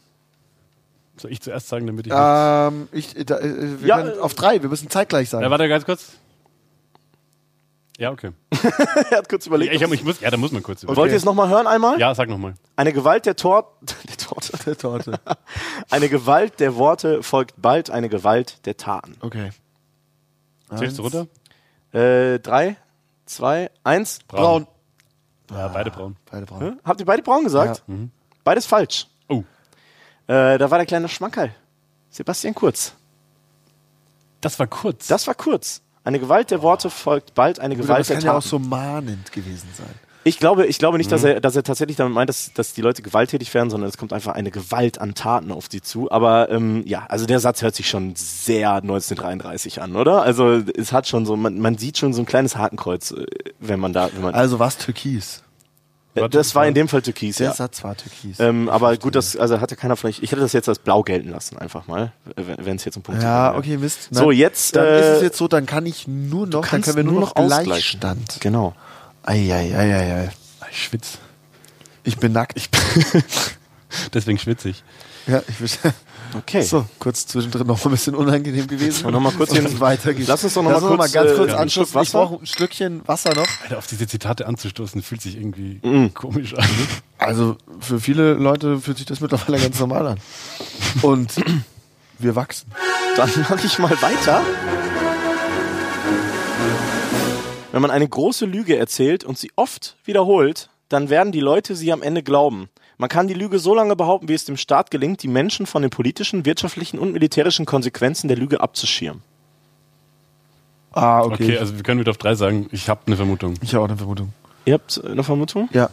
Soll ich zuerst sagen, damit ich. Ähm, ich, da, äh, wir Ja, können äh, auf drei. Wir müssen zeitgleich sagen. ja, warte ganz kurz. Ja, okay. er hat kurz überlegt. Ich, hab, ich muss, ja, da muss man kurz. Wollt ihr es nochmal hören einmal? Ja, sag nochmal. Eine Gewalt der Tor der Torte. Der Torte. Eine Gewalt der Worte folgt bald eine Gewalt der Taten. Okay. Zählst du runter? Äh, drei, zwei, eins. Braun. Ja, beide braun. Beide braun. Hä? Habt ihr beide braun gesagt? Ja. Beides falsch. Oh, Äh, da war der kleine Schmankerl. Sebastian Kurz. das war kurz. Das war kurz. Eine Gewalt der Worte folgt bald eine Gut, aber Gewalt das der kann ja Taten. auch so mahnend gewesen sein. Ich glaube, ich glaube nicht, dass, Mhm. er, dass er tatsächlich damit meint, dass, dass die Leute gewalttätig werden, sondern es kommt einfach eine Gewalt an Taten auf sie zu. Aber ähm, ja, also der Satz hört sich schon sehr 1933 an, oder? Also es hat schon so, man, man sieht schon so ein kleines Hakenkreuz, äh, wenn man da, wenn man. Also was Türkis. Äh, das war in dem Fall Türkis, Der ja. Satz war Türkis. Ähm, aber gut, das also hatte keiner vielleicht. Ich hätte das jetzt als blau gelten lassen, einfach mal, wenn es jetzt um Punkte ja, geht. okay, Mist. So, jetzt, Dann äh, ist es jetzt so, dann kann ich nur noch, dann können wir nur, nur noch noch. Gleichstand. Genau. Eieieiei. ich schwitze. Ich bin nackt. Deswegen schwitze ich. ja, ich bin, Okay. So, kurz zwischendrin noch mal ein bisschen unangenehm gewesen. Und noch mal kurz hier- Und weiter geht's. Lass uns doch noch Lass mal kurz, ganz äh, kurz anschließen. Schluck Ich Wasser. brauche ein Schlückchen Wasser noch. Alter, auf diese Zitate anzustoßen, fühlt sich irgendwie Mhm. komisch an. Also für viele Leute fühlt sich das mittlerweile ganz normal an. Und wir wachsen. Dann mache ich mal weiter. Wenn man eine große Lüge erzählt und sie oft wiederholt, dann werden die Leute sie am Ende glauben. Man kann die Lüge so lange behaupten, wie es dem Staat gelingt, die Menschen von den politischen, wirtschaftlichen und militärischen Konsequenzen der Lüge abzuschirmen. Ah, Okay, okay. also wir können wieder auf drei sagen. Ich habe eine Vermutung. ich habe auch eine Vermutung. Ihr habt eine Vermutung? Ja,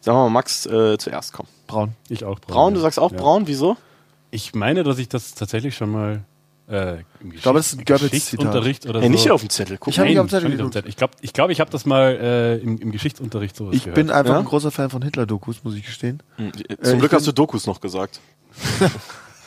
Sagen wir mal, Max äh, zuerst, komm. braun. Ich auch. Braun, du sagst auch ja. braun, wieso? Ich meine, dass ich das tatsächlich schon mal äh, im Geschichts glaube, das ist ein Goebbels-Zitat. Geschichtsunterricht oder Hey, so. nicht hier auf dem Zettel, guck Ich hab mal. nicht auf den Zettel auf Zettel. Ich glaube, ich, glaub, ich habe das mal äh, im, im Geschichtsunterricht sowas Ich gehört. bin einfach Ja? ein großer Fan von Hitler-Dokus, muss ich gestehen. Zum Äh, Glück ich hast du Dokus noch gesagt.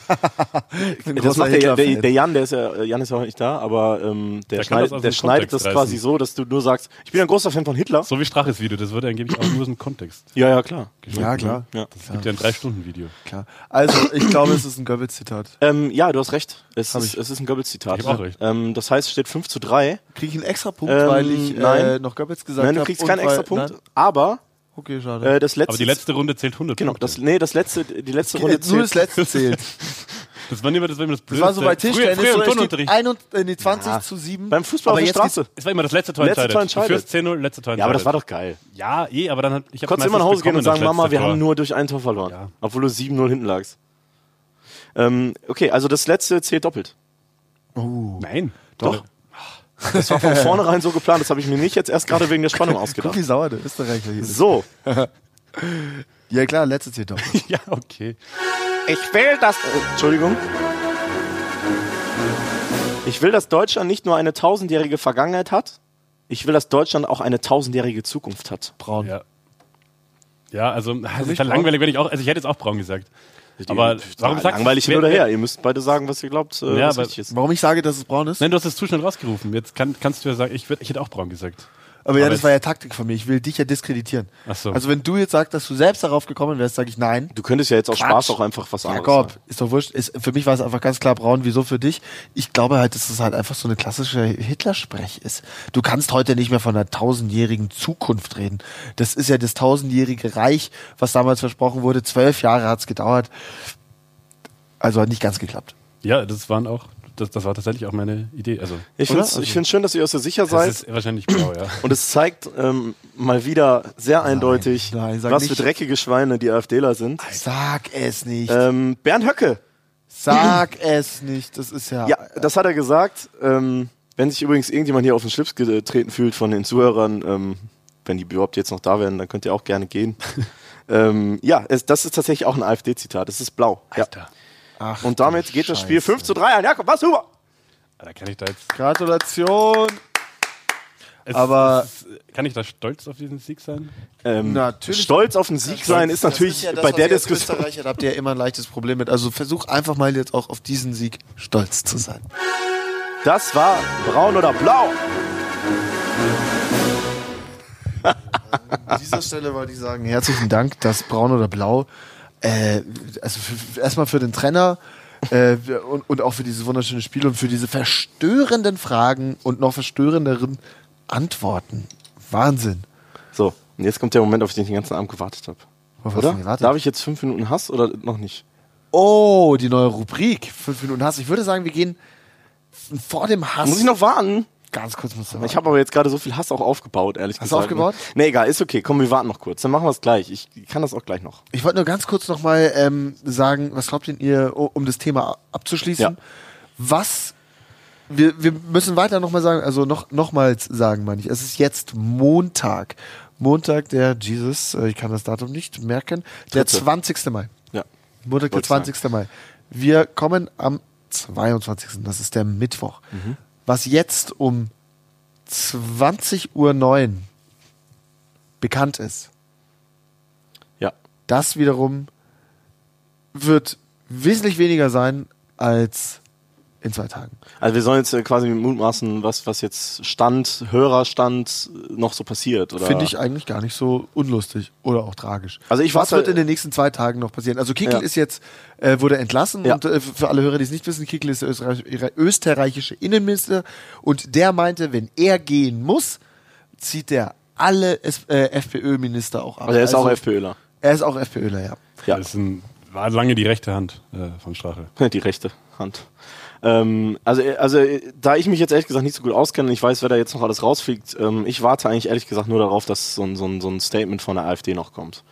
Ein Das macht der, der, der Jan, der ist ja, Jan ist ja heute nicht da, aber ähm, der, Der kann schneidet, das der schneidet das quasi reißen. so, dass du nur sagst, ich bin ein großer Fan von Hitler. so wie Straches Video, das wurde angeblich auch nur aus dem Kontext. Ja, ja, klar. Ja, klar. Ja. Es gibt ja ein Drei-Stunden-Video. klar. Also, ich glaube, es ist ein Goebbels-Zitat. Ähm, ja, du hast recht. Es, ist, ich. es ist ein Goebbels-Zitat. Ich hab auch recht. Ähm, das heißt, es steht 5 zu 3. Kriege ich einen extra Punkt, Ähm, weil ich äh, nein. noch Goebbels gesagt habe? Nein, du kriegst keinen extra Punkt. Aber Okay, schade. Äh, das letzte, Aber die letzte Runde zählt 100 genau, Punkte. das, nee, das letzte, die letzte Runde Nur das zählt. letzte zählt. Das war immer das, war immer das Das war so bei Tischtennis, Früher, früher so, im Turnunterricht. 21, äh, nee, 20 Ja. zu 7. Beim Fußball Aber auf der Straße. Es war immer das letzte Tor Letzte entscheidet. Tor entscheidet. Du führst 10-0, letzte Tor entscheidet. Ja, aber das war doch geil. Ja, eh, aber dann hat ich Du konntest immer nach Hause gehen und sagen, Mama, wir haben nur durch ein Tor verloren. Ja. Obwohl du 7-0 hinten lagst. Ähm, okay, also das letzte zählt doppelt. Nein. Doch. Das war von vornherein so geplant, das habe ich mir nicht jetzt erst gerade wegen der Spannung Guck, ausgedacht. wie sauer der Österreicher hier ist. So, Ja klar, letzte zählt doch. Ja, okay. ich will, dass... Äh, Entschuldigung. Ich will, dass Deutschland nicht nur eine tausendjährige Vergangenheit hat, ich will, dass Deutschland auch eine tausendjährige Zukunft hat. Braun. Ja. Ja, also es ist langweilig, wenn ich auch, also ich hätte jetzt auch braun gesagt. Aber warum sagst langweilig du hin oder her? Ihr müsst beide sagen, was ihr glaubt, äh, Ja, was aber- richtig ist. Warum ich sage, dass es braun ist? Nein, du hast es zu schnell rausgerufen. Jetzt kann, kannst du ja sagen, ich, würd, ich hätte auch braun gesagt. Aber ja, das war ja Taktik von mir. Ich will dich ja diskreditieren. Ach so. Also wenn du jetzt sagst, dass du selbst darauf gekommen wärst, sage ich nein. Du könntest ja jetzt aus. Spaß auch einfach was anderes Jakob, sagen. ist doch wurscht. Ist, für mich war es einfach ganz klar braun. Wieso für dich? Ich glaube halt, dass es halt einfach so eine klassische Hitlersprech ist. Du kannst heute nicht mehr von einer tausendjährigen Zukunft reden. Das ist ja das tausendjährige Reich, was damals versprochen wurde. Zwölf Jahre hat's gedauert. Also hat nicht ganz geklappt. Ja, das waren auch, das, das war tatsächlich auch meine Idee. Also, Ich finde es find's schön, dass ihr euch so sicher das seid. ist wahrscheinlich blau, ja. Und es zeigt ähm, mal wieder sehr eindeutig, nein, was nicht. für dreckige Schweine die AfDler sind. Sag es nicht. Ähm, Bernd Höcke, Sag es nicht. Das ist ja. ja, das hat er gesagt. Ähm, wenn sich übrigens irgendjemand hier auf den Schlips getreten fühlt von den Zuhörern, ähm, wenn die überhaupt jetzt noch da wären, dann könnt ihr auch gerne gehen. ähm, ja, es, das ist tatsächlich auch ein AfD-Zitat. Es ist blau. Ja. Ach, Und damit geht das Spiel Scheiße. 5 zu 3 an. Jakob, was, Huber? Da kann ich da jetzt. Gratulation. Es, Aber- es, kann ich da stolz auf diesen Sieg sein? Ähm, Natürlich. Stolz auf den Sieg sein ist natürlich das ja das, bei was der Diskussion. Österreicher habt ihr immer ein leichtes Problem mit. Also versuch einfach mal jetzt auch auf diesen Sieg stolz zu sein. Das war braun oder blau. An dieser Stelle wollte ich sagen, herzlichen Dank, dass Braun oder Blau, äh, also erstmal für den Trainer äh, und, und auch für dieses wunderschöne Spiel und für diese verstörenden Fragen und noch verstörenderen Antworten. Wahnsinn. So, und jetzt kommt der Moment, auf den ich den ganzen Abend gewartet habe. Oder? gewartet? Darf ich jetzt fünf Minuten Hass oder noch nicht? Oh, die neue Rubrik. Fünf Minuten Hass. Ich würde sagen, wir gehen vor dem Hass. Muss ich noch warten? Ganz kurz musst du Ich habe aber jetzt gerade so viel Hass auch aufgebaut, ehrlich Hast du gesagt. aufgebaut? Nee, egal, ist okay. Komm, wir warten noch kurz. Dann machen wir es gleich. Ich kann das auch gleich noch. Ich wollte nur ganz kurz nochmal ähm, sagen, was glaubt denn ihr, um das Thema abzuschließen? Ja. Was, wir, wir müssen weiter nochmal sagen, also noch, nochmals sagen, meine ich, es ist jetzt Montag. Montag, der Jesus, äh, ich kann das Datum nicht merken, der Dritte. 20. Mai. Ja. Montag, der Wollt's sagen. 20. Mai. Wir kommen am 22. Das ist der Mittwoch. Mhm. Was jetzt um 20.09 Uhr bekannt ist, Ja. das wiederum wird wesentlich weniger sein als in zwei Tagen. Also wir sollen jetzt äh, quasi mutmaßen, was, was jetzt Stand, Hörerstand noch so passiert. Oder? Finde ich eigentlich gar nicht so unlustig oder auch tragisch. Also ich Was wird in den nächsten zwei Tagen noch passieren? Also Kickel Ja. ist jetzt, äh, wurde entlassen Ja. und äh, für alle Hörer, die es nicht wissen, Kickel ist der Österreich, österreichische Innenminister und der meinte, wenn er gehen muss, zieht der alle äh, FPÖ-Minister auch ab. Also er ist auch FPÖler. Er ist auch FPÖler, ja. Ja. Das ist ein, war lange die rechte Hand äh, von Strache. Die rechte Hand. Ähm, also, äh, also, äh, da ich mich jetzt ehrlich gesagt nicht so gut auskenne, ich weiß, wer da jetzt noch alles rausfliegt, ähm, ich warte eigentlich ehrlich gesagt nur darauf, dass so ein, so ein, so ein Statement von der AfD noch kommt.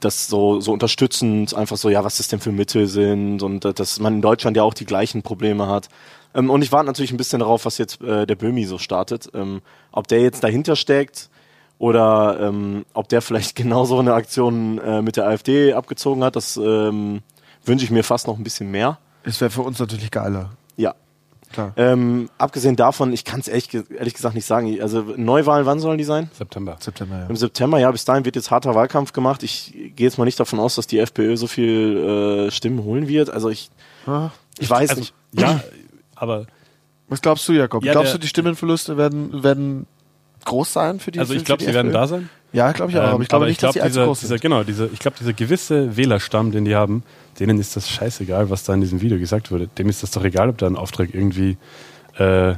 Das so, so unterstützend, einfach so, ja, was das denn für Mittel sind und äh, dass man in Deutschland ja auch die gleichen Probleme hat. Ähm, und ich warte natürlich ein bisschen darauf, was jetzt äh, der Böhmi so startet. Ähm, ob der jetzt dahinter steckt oder ähm, ob der vielleicht genauso eine Aktion äh, mit der AfD abgezogen hat, das ähm, wünsche ich mir fast noch ein bisschen mehr. Es wäre für uns natürlich geiler. Ja. Klar. Ähm, abgesehen davon, ich kann es ehrlich, ehrlich gesagt nicht sagen. Also Neuwahlen, wann sollen die sein? September. September, ja. Im September, ja, bis dahin wird jetzt harter Wahlkampf gemacht. Ich gehe jetzt mal nicht davon aus, dass die FPÖ so viel äh, Stimmen holen wird. Also ich, Ah. ich weiß Also, nicht. ja, aber Was glaubst du, Jakob? Ja, glaubst der- du, die Stimmenverluste werden, werden groß sein für die also ich glaube, sie werden da sein. Ja, glaube ich auch. Ähm, aber ich glaube nicht, dass glaub, die allzu dieser, groß dieser, sind. Genau, dieser, ich glaube, dieser gewisse Wählerstamm, den die haben, denen ist das scheißegal, was da in diesem Video gesagt wurde. Dem ist das doch egal, ob da ein Auftrag irgendwie äh,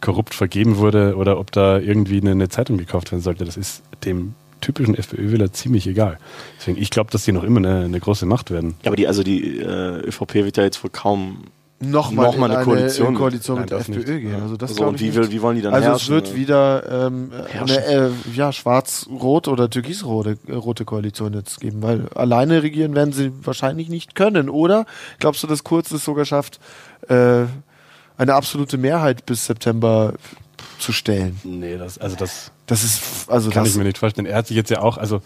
korrupt vergeben wurde oder ob da irgendwie eine, eine Zeitung gekauft werden sollte. Das ist dem typischen FPÖ-Wähler ziemlich egal. Deswegen, ich glaube, dass die noch immer eine, eine große Macht werden. Ja, aber die, also die äh, ÖVP wird ja jetzt wohl kaum. Nochmal Noch in eine Koalition mit- Koalition mit der das FPÖ nicht. gehen. Ja. Also das Also, und ich wie, will, wie wollen die dann Also herrschen? es wird wieder ähm, eine äh, ja, schwarz-rot oder türkisrote äh, rote Koalition jetzt geben, weil alleine regieren werden sie wahrscheinlich nicht können. Oder glaubst du, dass Kurz es sogar schafft, äh, eine absolute Mehrheit bis September zu stellen? Nee, das, also das Das ist also kann das, ich mir nicht vorstellen. Er hat sich jetzt ja auch, also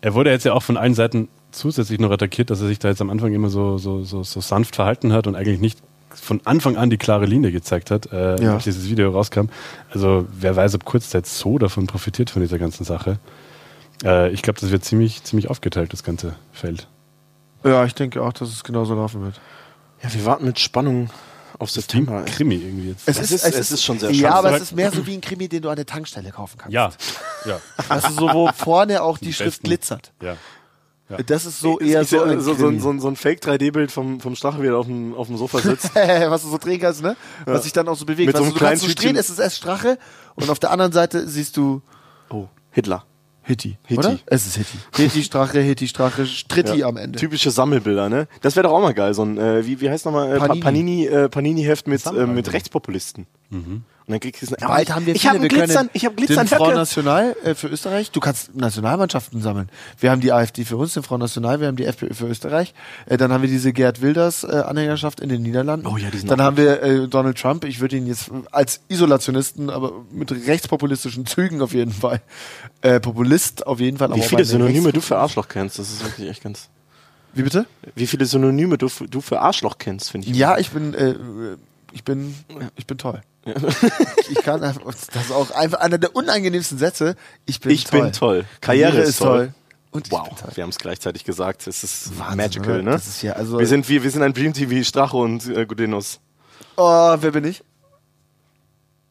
er wurde jetzt ja auch von allen Seiten zusätzlich noch attackiert, dass er sich da jetzt am Anfang immer so, so, so, so sanft verhalten hat und eigentlich nicht von Anfang an die klare Linie gezeigt hat, äh, Ja. als dieses Video rauskam. Also wer weiß, ob Kurz jetzt so davon profitiert von dieser ganzen Sache. Äh, ich glaube, das wird ziemlich, ziemlich aufgeteilt, das ganze Feld. Ja, ich denke auch, dass es genauso laufen wird. Ja, wir warten mit Spannung auf September. ey. Krimi irgendwie jetzt. Es ist- es ist schon sehr Ja, scharf. aber es ist mehr so wie ein Krimi, den du an der Tankstelle kaufen kannst. ja, ja, Also so, wo vorne auch die Schrift besten. glitzert. ja. Das ist so eher ich so ein, so, so, so, so ein Fake 3D-Bild vom, vom Strache, wie er auf dem, auf dem Sofa sitzt. was du so drehen kannst, ne? Was sich dann auch so bewegt. Mit Weißt so du, einem du kannst so kleinen drehen, es ist erst Strache und auf der anderen Seite siehst du oh, Hitler. Hitti, Hitti. oder? Es ist Hitti. Hitti, Strache, Hitti, Strache, Stritti am Ende. Typische Sammelbilder, ne? Das wäre doch auch mal geil, so ein, äh, wie, wie heißt nochmal, äh, Panini. Panini, äh, Panini-Heft mit, äh, mit Rechtspopulisten. Und dann kriegst du Bald haben wir ich viele. hab wir einen Glitzern, ich hab den Glitzern Front National äh, für Österreich. Du kannst Nationalmannschaften sammeln. Wir haben die AfD für uns, den Front National, wir haben die FPÖ für Österreich. Äh, dann haben wir diese Gerd Wilders äh, Anhängerschaft in den Niederlanden. Oh ja, die sind Dann haben wir äh, Donald Trump. Ich würde ihn jetzt als Isolationisten, aber mit rechtspopulistischen Zügen auf jeden Fall. Äh, Populist auf jeden Fall. Wie aber viele den Synonyme du für Arschloch kennst, das ist wirklich echt ganz. Wie bitte? Wie viele Synonyme du, für- du für Arschloch kennst, finde ich. Ja, ich bin, äh, ich bin, ich bin toll. Ich kann einfach, das ist auch einfach einer der unangenehmsten Sätze. Ich bin ich toll. bin toll. Karriere, ist toll. Und ich Wow, toll. wir haben es gleichzeitig gesagt. Es ist Wahnsinn, magical, ne? Das ist ja, also- wir sind wir, wir sind ein Dream TV Strache und äh, Gudenus. Oh, wer bin ich?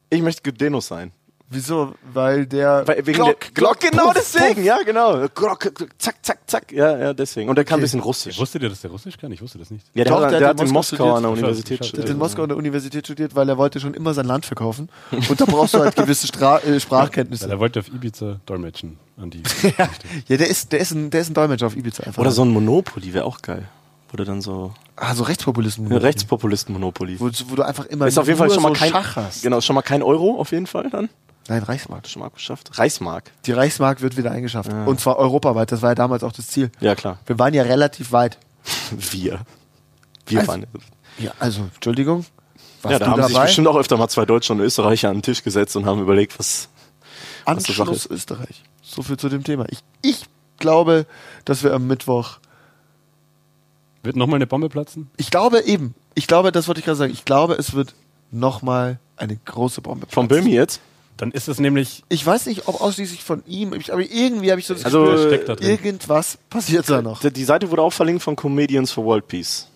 Ich möchte Gudenus sein. Wieso? Weil der Weil, wegen Glock, der, Glock, genau Puff, deswegen, Puff. ja, genau. Glock, Glock, zack, zack, zack. Ja, ja, deswegen. Und er kann ein bisschen Russisch. Wusstet ihr, dass der Russisch kann? Ich wusste das nicht. Ja, der, Doch, hat, der der, hat in Moskau an der studiert. Universität Schade, Der hat in studiert. Moskau an der Universität studiert, weil er wollte schon immer sein Land verkaufen. Und da brauchst du halt gewisse Stra äh, Weil Sprachkenntnisse. er wollte auf Ibiza dolmetschen an die. Ja, der ist, der ist ein, der ist ein Dolmetscher auf Ibiza einfach. Oder so ein Monopoly wäre auch geil. Wurde dann so Ah, so Rechtspopulisten. eine Rechtspopulisten-Monopoly. Wo, wo du einfach immer Ist auf jeden Fall schon mal so kein Schach hast. Genau, schon mal kein Euro auf jeden Fall dann. Nein, Reichsmark. Schon mal geschafft. Reichsmark. Die Reichsmark wird wieder eingeschafft. Und zwar europaweit. Das war ja damals auch das Ziel. Ja, klar. Wir waren ja relativ weit. Wir. Wir Also, waren. Ja, also, Entschuldigung. Warst Ja, da du haben sich dabei? bestimmt auch öfter mal zwei Deutsche und Österreicher an den Tisch gesetzt und haben überlegt, was. was die Sache Anschluss ist. Österreich. So viel zu dem Thema. Ich, ich glaube, dass wir am Mittwoch. Wird nochmal eine Bombe platzen? Ich glaube eben. Ich glaube, das wollte ich gerade sagen. Ich glaube, es wird nochmal eine große Bombe. Platzen. Böhmi jetzt? Dann ist es nämlich. Ich weiß nicht, ob ausschließlich von ihm, aber irgendwie habe ich so das Also, Gefühl, da drin? irgendwas passiert da noch. Die Seite wurde auch verlinkt von Comedians for World Peace.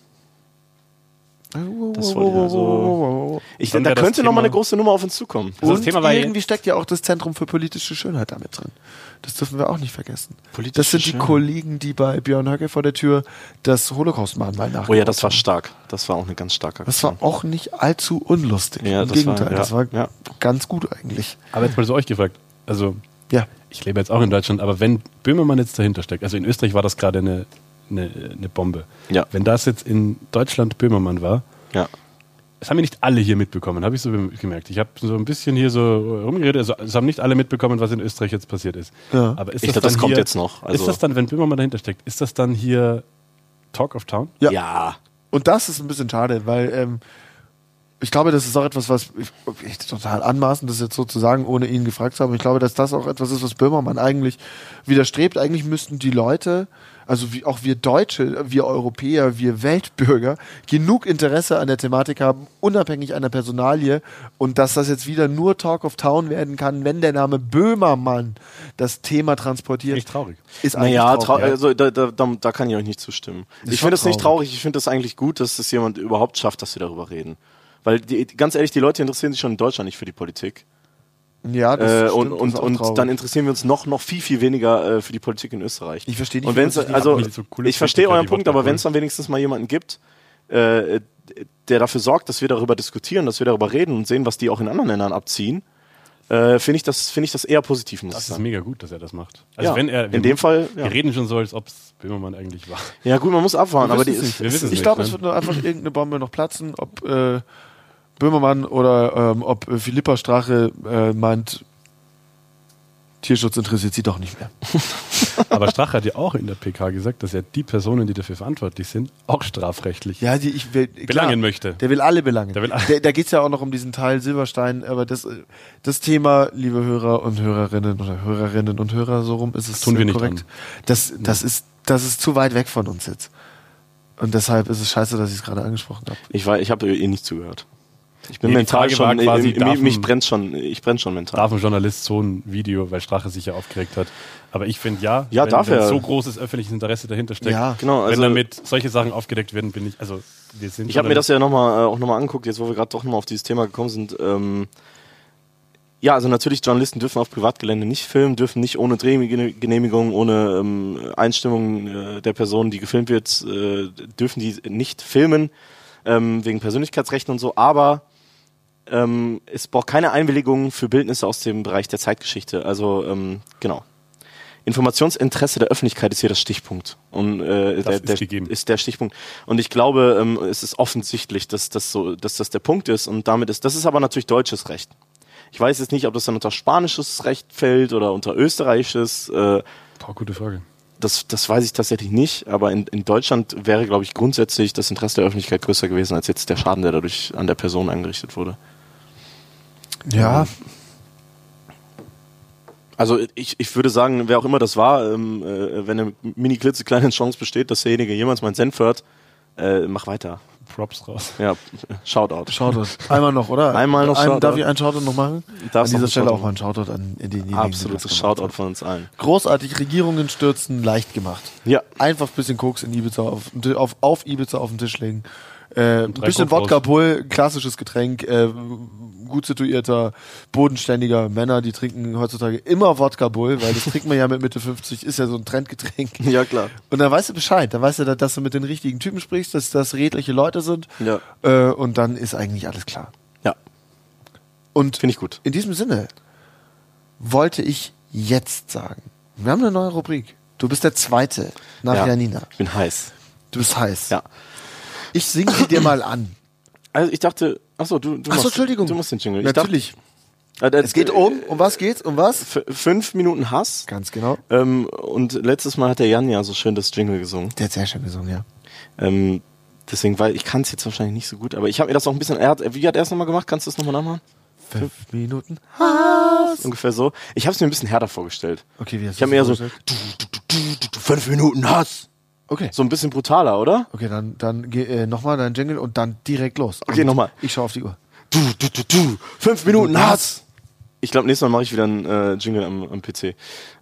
Das wollte ich also. Ich, da könnte noch mal Thema- eine große Nummer auf uns zukommen. Also das Und Thema war ja- irgendwie steckt ja auch das Zentrum für politische Schönheit damit drin. Das dürfen wir auch nicht vergessen. Politische das sind die Schönheit. Kollegen, die bei Björn Höcke vor der Tür das Holocaust-Mahnmal nachgebaut Oh ja, das war stark. Das war auch eine ganz starke Das war auch nicht allzu unlustig. Ja, Im das war- Gegenteil, ja, das war ja. ganz gut eigentlich. Aber jetzt mal so euch gefragt. Also, Ja. ich lebe jetzt auch in Deutschland, aber wenn Böhmermann jetzt dahinter steckt, also in Österreich war das gerade eine, eine, eine Bombe. Ja. Wenn das jetzt in Deutschland Böhmermann war, Ja. das haben wir nicht alle hier mitbekommen, habe ich so gemerkt. Ich habe so ein bisschen hier so rumgeredet, also es haben nicht alle mitbekommen, was in Österreich jetzt passiert ist. Ja. Aber ist Ich das glaub, das dann kommt hier, jetzt noch, also- ist das dann, wenn Böhmermann dahinter steckt, ist das dann hier Talk of Town? Ja. ja. Und das ist ein bisschen schade, weil ähm, ich glaube, das ist auch etwas, was ich, ich total anmaßend das jetzt so zu sagen, ohne ihn gefragt zu haben. Ich glaube, dass das auch etwas ist, was Böhmermann eigentlich widerstrebt. Eigentlich müssten die Leute, also wie auch wir Deutsche, wir Europäer, wir Weltbürger, genug Interesse an der Thematik haben, unabhängig einer Personalie. Und dass das jetzt wieder nur Talk of Town werden kann, wenn der Name Böhmermann das Thema transportiert, Echt traurig. ist eigentlich Naja, traurig. trau also da, da, da, da kann ich euch nicht zustimmen. Ist ich finde es nicht traurig. traurig, ich finde es eigentlich gut, dass es jemand überhaupt schafft, dass wir darüber reden. Weil die, ganz ehrlich, die Leute interessieren sich schon in Deutschland nicht für die Politik. Ja, das Äh, stimmt, und das und, und dann interessieren wir uns noch, noch viel, viel weniger äh, für die Politik in Österreich. Ich verstehe nicht, Und wenn's, also, so ich verstehe euren Punkt, aber wenn es dann wenigstens mal jemanden gibt, äh, der dafür sorgt, dass wir darüber diskutieren, dass wir darüber reden und sehen, was die auch in anderen Ländern abziehen, äh, finde ich, das finde ich das eher positiv, muss Das ich ist sagen. mega gut, dass er das macht. Also Ja, wenn er, in dem Fall, ja. Wir reden schon so, als ob es Böhmermann eigentlich war. Ja, gut, man muss abwarten, aber die wissen es ist, Ich glaube, ne? es wird nur einfach irgendeine Bombe noch platzen, ob äh, Böhmermann oder ähm, ob Philippa Strache äh, meint, Tierschutz interessiert sie doch nicht mehr. Aber Strache hat ja auch in der PK gesagt, dass er die Personen, die dafür verantwortlich sind, auch strafrechtlich Ja, die ich will, belangen möchte. Der will alle belangen. Der will alle- Der, da geht's ja auch noch um diesen Teil Silberstein, aber das, das Thema, liebe Hörer und Hörerinnen oder Hörerinnen und Hörer, so rum ist es tun wir nicht korrekt. an. Das, das ist, das ist zu weit weg von uns jetzt. Und deshalb ist es scheiße, dass ich es gerade angesprochen habe. ich war, ich habe ihr nicht zugehört. Ich bin Nee, mental Frage war schon, quasi, darf mich, brennt schon, ich brenn schon mental. Darf ein Journalist so ein Video, weil Strache sich ja aufgeregt hat. Aber ich finde ja, Ja, wenn, darf wenn er. so großes öffentliches Interesse dahinter steckt, Ja, genau, also- wenn damit solche Sachen aufgedeckt werden, bin ich, also wir sind Ich habe mir das ja noch mal, äh, auch nochmal angeguckt, jetzt wo wir gerade doch nochmal auf dieses Thema gekommen sind. Ähm, ja, also natürlich, Journalisten dürfen auf Privatgelände nicht filmen, dürfen nicht ohne Drehgenehmigung, ohne ähm, Einstimmung äh, der Person, die gefilmt wird, äh, dürfen die nicht filmen, ähm, wegen Persönlichkeitsrechten und so, aber ähm, es braucht keine Einwilligung für Bildnisse aus dem Bereich der Zeitgeschichte. Also, ähm, genau. Informationsinteresse der Öffentlichkeit ist hier das Stichpunkt. Und äh, Das der, ist der, ist der Stichpunkt. Und ich glaube, ähm, es ist offensichtlich, dass das so, dass das der Punkt ist. Und damit ist, das ist aber natürlich deutsches Recht. Ich weiß jetzt nicht, ob das dann unter spanisches Recht fällt oder unter österreichisches. Äh, Boah, gute Frage. das, das weiß ich tatsächlich nicht. Aber in, in Deutschland wäre, glaube ich, grundsätzlich das Interesse der Öffentlichkeit größer gewesen als jetzt der Schaden, der dadurch an der Person angerichtet wurde. Ja, Also ich, ich würde sagen, wer auch immer das war, ähm, äh, wenn eine mini klitzekleine Chance besteht, dass derjenige jemals meinen Senf hört, äh, mach weiter. Props raus. Ja, Shoutout. Shoutout. Einmal noch, oder? Einmal noch Ein. Darf ich einen Shoutout noch machen? Darfst an noch dieser Stelle Shoutout auch mal einen Shoutout an in denjenigen, die Absolutes Shoutout von uns allen. Großartig, Regierungen stürzen, leicht gemacht. Ja, Einfach ein bisschen Koks in Ibiza auf, auf, auf Ibiza auf den Tisch legen. Äh, ein bisschen Wodka. Bull, klassisches Getränk, äh, gut situierter, bodenständiger Männer, die trinken heutzutage immer Wodka Bull, weil das trinkt man ja mit Mitte 50, ist ja so ein Trendgetränk. ja klar. Und dann weißt du Bescheid, dann weißt du, dass du mit den richtigen Typen sprichst, dass das redliche Leute sind. Ja. Äh, und dann ist eigentlich alles klar. Ja, Und finde ich gut. in diesem Sinne wollte ich jetzt sagen, wir haben eine neue Rubrik. Du bist der Zweite nach ja. Janina. Ich bin heiß. Du bist heiß. Ja. Ich singe sie dir mal an. Also ich dachte, achso, du, du, Ach so, machst, Entschuldigung. du musst den Jingle. Ich Natürlich. Dachte, äh, Es geht um, um was geht's? Um was? fünf Minuten Hass. Ganz genau. Ähm, und letztes Mal hat der Jan ja so schön das Jingle gesungen. Der hat sehr schön gesungen, ja. Ähm, deswegen, weil ich kann es jetzt wahrscheinlich nicht so gut, aber ich habe mir das auch ein bisschen. Er hat, wie hat er es nochmal gemacht? Kannst du das nochmal nachmachen? Fünf Minuten. Ungefähr so. Ich habe es mir ein bisschen härter vorgestellt. Okay, wie hast Ich habe du mir eher so du, du, du, du, du, du, fünf Minuten Hass. Okay. So ein bisschen brutaler, oder? Okay, dann, dann äh, nochmal dein Jingle und dann direkt los. Okay, Und nochmal. Ich schaue auf die Uhr. Du, du, du, du, fünf Minuten Hass. Ich glaube, nächstes Mal mache ich wieder einen äh, Jingle am, am PC.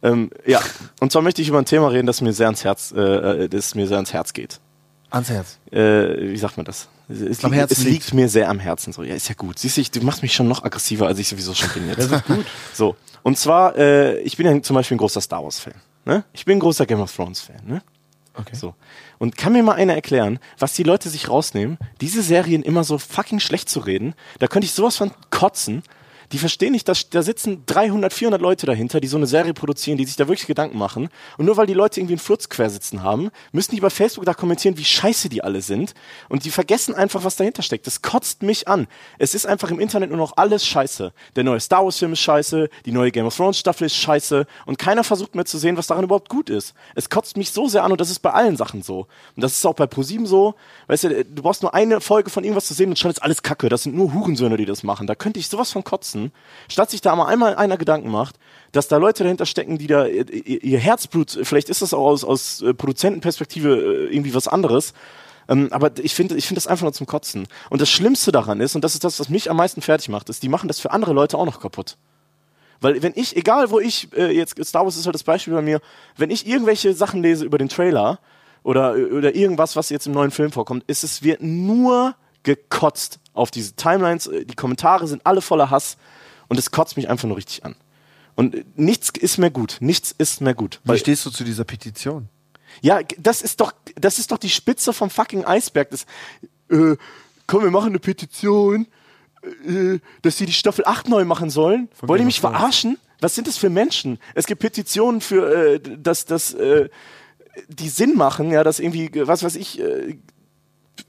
Ähm, ja, und zwar möchte ich über ein Thema reden, das mir sehr ans Herz, äh, äh, das mir sehr ans Herz geht. Ans Herz. Äh, wie sagt man das? Es, Am liegt, es liegt mir sehr am Herzen. So, ja, ist ja gut. Siehst du, ich- du machst mich schon noch aggressiver, als ich sowieso schon bin jetzt. Das ist gut. So, und zwar, äh, ich bin ja zum Beispiel ein großer Star Wars-Fan. Ne? Ich bin ein großer Game of Thrones-Fan. Ne? Okay. So. Und kann mir mal einer erklären, was die Leute sich rausnehmen, diese Serien immer so fucking schlecht zu reden? Da könnte ich sowas von kotzen. Die verstehen nicht, dass da sitzen 300, 400 Leute dahinter, die so eine Serie produzieren, die sich da wirklich Gedanken machen. Und nur weil die Leute irgendwie einen Furz quer haben, müssen die bei Facebook da kommentieren, wie scheiße die alle sind. Und die vergessen einfach, was dahinter steckt. Das kotzt mich an. Es ist einfach im Internet nur noch alles scheiße. Der neue Star Wars Film ist scheiße, die neue Game of Thrones Staffel ist scheiße. Und keiner versucht mehr zu sehen, was daran überhaupt gut ist. Es kotzt mich so sehr an und das ist bei allen Sachen so. Und das ist auch bei ProSieben so. Weißt du, du brauchst nur eine Folge von irgendwas zu sehen und schon ist alles Kacke. Das sind nur Hurensöhne, die das machen. Da könnte ich sowas von kotzen. Statt sich da mal einmal einer Gedanken macht, dass da Leute dahinter stecken, die da ihr, ihr ihr Herzblut, vielleicht ist das auch aus, aus äh, Produzentenperspektive äh, irgendwie was anderes. Ähm, aber ich finde ich finde das einfach nur zum Kotzen. Und das Schlimmste daran ist, und das ist das, was mich am meisten fertig macht, ist, die machen das für andere Leute auch noch kaputt. Weil wenn ich, egal wo ich, äh, jetzt Star Wars ist halt das Beispiel bei mir, wenn ich irgendwelche Sachen lese über den Trailer oder, oder irgendwas, was jetzt im neuen Film vorkommt, ist es wird nur gekotzt auf diese Timelines, äh, die Kommentare sind alle voller Hass und es kotzt mich einfach nur richtig an. Und äh, nichts ist mehr gut, nichts ist mehr gut. Wie stehst du zu dieser Petition? Ja, das ist doch, das ist doch die Spitze vom fucking Eisberg. Das, äh, komm, wir machen eine Petition. äh, dass sie die Staffel 8 neu machen sollen. Wollt ihr mich verarschen? Was sind das für Menschen? Es gibt Petitionen für, äh, dass, dass äh, die Sinn machen, ja, dass irgendwie, was weiß ich, äh,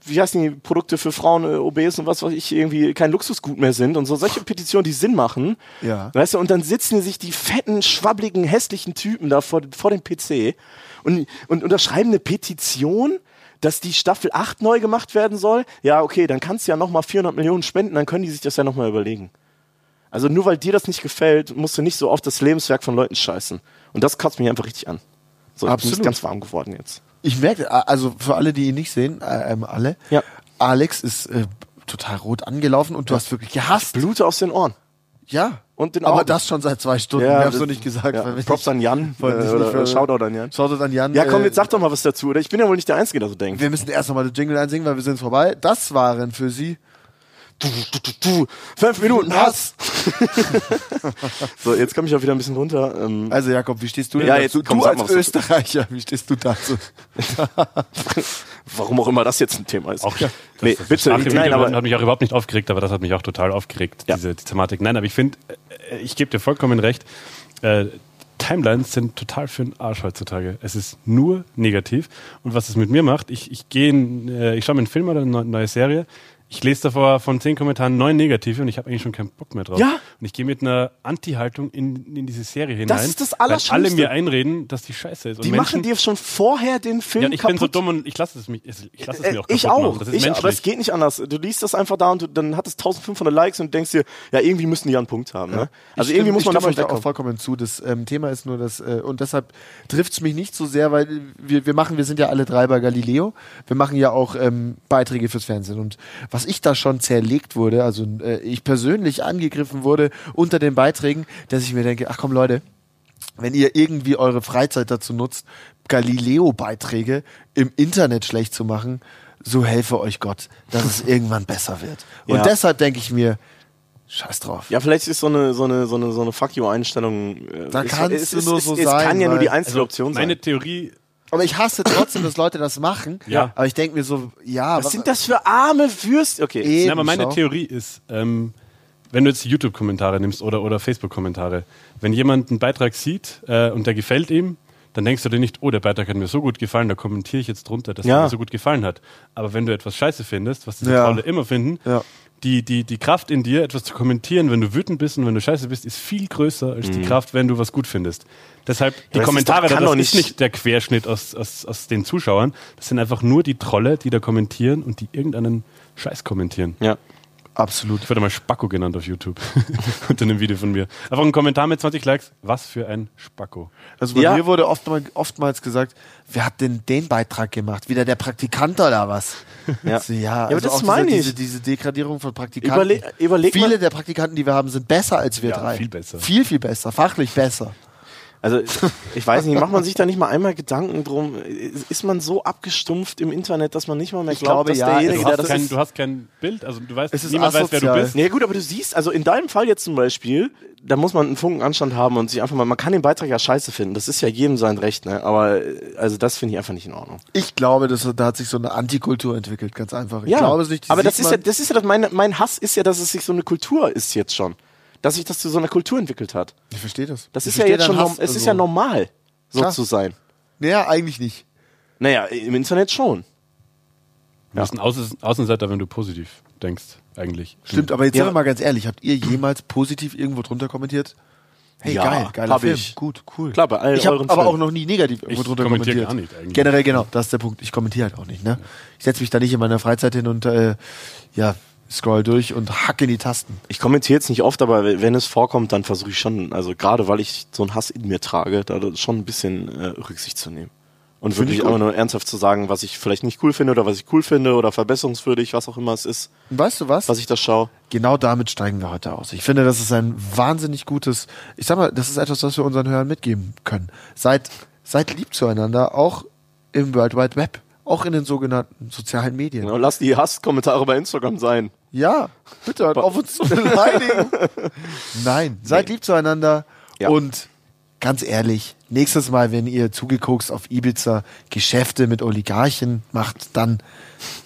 wie heißen die Produkte für Frauen, äh, OBs und was weiß ich, irgendwie kein Luxusgut mehr sind und so solche Petitionen, die Sinn machen. Ja. Weißt du, und dann sitzen sich die fetten, schwabbligen, hässlichen Typen da vor, vor dem PC und, und unterschreiben eine Petition, dass die Staffel 8 neu gemacht werden soll. Ja, okay, dann kannst du ja nochmal 400 Millionen spenden, dann können die sich das ja nochmal überlegen. Also nur weil dir das nicht gefällt, musst du nicht so auf das Lebenswerk von Leuten scheißen. Und das kotzt mich einfach richtig an. So, ich bin Absolut. ganz warm geworden jetzt. Ich merke, also für alle, die ihn nicht sehen, äh, ähm, alle, Ja. Alex ist äh, total rot angelaufen und du hast wirklich gehasst. Blute aus den Ohren. Ja. Und den Aber Augen. das schon seit zwei Stunden. Ja, wir haben es noch nicht gesagt. Ja, Props an Jan. Äh, oder, für- Shoutout an Jan. Shoutout an Jan. Ja, komm, äh, jetzt sag doch mal was dazu. Oder ich bin ja wohl nicht der Einzige, der so denkt. Wir müssen erst nochmal den Jingle einsingen, weil wir sind vorbei. Das waren für Sie Du, du, du, du. Fünf Minuten Hass. so, jetzt komme ich auch wieder ein bisschen runter. Ähm, Also Jakob, wie stehst du denn Ja, dazu? jetzt komm, du als. Österreicher, wie stehst du dazu? warum auch immer das jetzt ein Thema ist. Auch nee, das bitte. Dem Nein, aber hat mich auch überhaupt nicht aufgeregt, aber das hat mich auch total aufgeregt, Ja. diese die Thematik. Nein, aber ich finde, äh, ich gebe dir vollkommen recht. Äh, Timelines sind total für den Arsch heutzutage. Es ist nur negativ. Und was es mit mir macht, ich, ich gehe, in, äh, ich schaue mir einen Film oder eine neu- neue Serie. Ich lese davor von zehn Kommentaren neun negative und ich habe eigentlich schon keinen Bock mehr drauf. Ja. Und ich gehe mit einer Anti-Haltung in, in diese Serie hinein. ist das weil alle Allerschlimmste. mir einreden, dass die scheiße ist. Und die Menschen, machen dir schon vorher den Film ja, ich kaputt. bin so dumm und ich lasse es, mich, ich lasse es Äh, mir auch ich kaputt auch. machen. Das ist ich, menschlich. aber es geht nicht anders. Du liest das einfach da und du, dann hat es 1500 Likes und denkst dir, ja, irgendwie müssen die ja einen Punkt haben. Ne? Also Ich irgendwie stimme- muss man ich stimme davon euch da auch wegkommen. vollkommen zu. Das ähm, Thema ist nur das, äh, und deshalb trifft es mich nicht so sehr, weil wir, wir machen, wir sind ja alle drei bei Galileo. Wir machen ja auch ähm, Beiträge fürs Fernsehen. Und was ich da schon zerlegt wurde, also äh, ich persönlich angegriffen wurde unter den Beiträgen, dass ich mir denke, ach komm Leute, wenn ihr irgendwie eure Freizeit dazu nutzt, Galileo-Beiträge im Internet schlecht zu machen, so helfe euch Gott, dass es irgendwann besser wird. Und Ja. deshalb denke ich mir, scheiß drauf. Ja, vielleicht ist so eine, so eine, so eine, so eine Fuck you-Einstellung. äh, Da ist- kannst es, du es, nur es, so es sein, kann ja nur die weil- einzige Option sein. Meine Theorie Aber ich hasse trotzdem, dass Leute das machen. Ja. Aber ich denke mir so, ja, Was sind das für arme Würste? Okay. Eben, Ja, aber meine schau. Theorie ist, ähm, wenn du jetzt YouTube-Kommentare nimmst oder, oder Facebook-Kommentare, wenn jemand einen Beitrag sieht äh, und der gefällt ihm, dann denkst du dir nicht, oh, der Beitrag hat mir so gut gefallen, da kommentiere ich jetzt drunter, dass Ja. er mir so gut gefallen hat. Aber wenn du etwas scheiße findest, was diese Ja. Trolle immer finden, Ja. Die, die, die Kraft in dir, etwas zu kommentieren, wenn du wütend bist und wenn du scheiße bist, ist viel größer als die Kraft, wenn du was gut findest. Deshalb, die Mhm. das ist Kommentare, doch- das doch ist nicht- nicht der Querschnitt aus, aus, aus den Zuschauern, das sind einfach nur die Trolle, die da kommentieren und die irgendeinen Scheiß kommentieren. Ja. Absolut. Ich wurde mal Spacko genannt auf YouTube. Unter einem Video von mir. Einfach ein Kommentar mit 20 Likes. Was für ein Spacko. Also bei Ja. mir wurde oftmals, oftmals gesagt, wer hat denn den Beitrag gemacht? Wieder der Praktikant oder was? Ja. So, ja, aber also das meine diese, ich. diese, diese Degradierung von Praktikanten. Überle überleg Viele mal. der Praktikanten, die wir haben, sind besser als wir Ja, drei. viel besser. Viel, viel besser. Fachlich besser. Also ich weiß nicht, macht man sich da nicht mal einmal Gedanken drum? Ist man so abgestumpft im Internet, dass man nicht mal mehr Ich glaubt, glaube, dass ja, derjenige, der das kein, ist. du hast kein Bild, also du weißt, Es ist niemand weiß, wer du asozial. bist. Ja gut, aber du siehst, also in deinem Fall jetzt zum Beispiel, da muss man einen Funken Anstand haben und sich einfach mal, man kann den Beitrag ja scheiße finden, das ist ja jedem sein Recht, ne? aber äh, also das finde ich einfach nicht in Ordnung. Ich glaube, dass, da hat sich so eine Antikultur entwickelt, ganz einfach. Ich glaube es nicht. aber das ist ja, das ist ja, das, mein, mein Hass ist ja, dass es sich so eine Kultur ist jetzt schon. Dass sich das zu so einer Kultur entwickelt hat. Ich verstehe das. Das Ich ist ja jetzt schon, Hass, es ist also- ja normal, so Klar. zu sein. Naja, eigentlich nicht. Naja, im Internet schon. Du bist ein Außen Außenseiter, wenn du positiv denkst, eigentlich. Stimmt, aber jetzt Ja. sind wir mal ganz ehrlich. Habt ihr jemals positiv irgendwo drunter kommentiert? Hey, Ja, geil, geiler hab Film. ich. Gut, cool. Klar, bei allen Ich habe aber Filmen. auch noch nie negativ irgendwo Ich drunter kommentiere kommentiert. gar nicht eigentlich. Generell, genau, das ist der Punkt. Ich kommentiere halt auch nicht. Ne? Ich setze mich da nicht in meiner Freizeit hin und äh, ja, scroll durch und hack in die Tasten. Ich kommentiere jetzt nicht oft, aber wenn es vorkommt, dann versuche ich schon, also gerade weil ich so einen Hass in mir trage, da schon ein bisschen äh, Rücksicht zu nehmen. Und Finde wirklich einfach nur ernsthaft zu sagen, was ich vielleicht nicht cool finde oder was ich cool finde oder verbesserungswürdig, was auch immer es ist, Und weißt du was? was ich da schaue. Genau damit steigen wir heute aus. Ich finde, das ist ein wahnsinnig gutes, ich sag mal, das ist etwas, was wir unseren Hörern mitgeben können. Seid, seid lieb zueinander, auch im World Wide Web, auch in den sogenannten sozialen Medien. Genau, lass die Hasskommentare bei Instagram sein. Ja, bitte hört auf uns zu beleidigen. Nein, seid lieb zueinander Ja. und ganz ehrlich, nächstes Mal, wenn ihr zugeguckt auf Ibiza Geschäfte mit Oligarchen macht, dann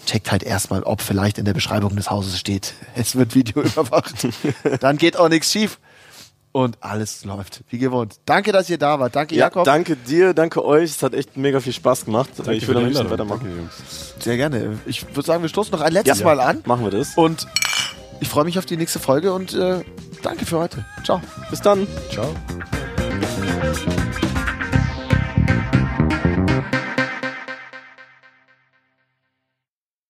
checkt halt erstmal, ob vielleicht in der Beschreibung des Hauses steht, es wird Video überwacht. Dann geht auch nichts schief. Und alles läuft wie gewohnt. Danke, dass ihr da wart. Danke, Ja, Jakob. danke dir, danke euch. Es hat echt mega viel Spaß gemacht. Danke ich die am liebsten weitermachen. Danke, Jungs. Sehr gerne. Ich würde sagen, wir stoßen noch ein letztes Ja. Mal an. Machen wir das. Und ich freue mich auf die nächste Folge und äh, danke für heute. Ciao. Bis dann. Ciao.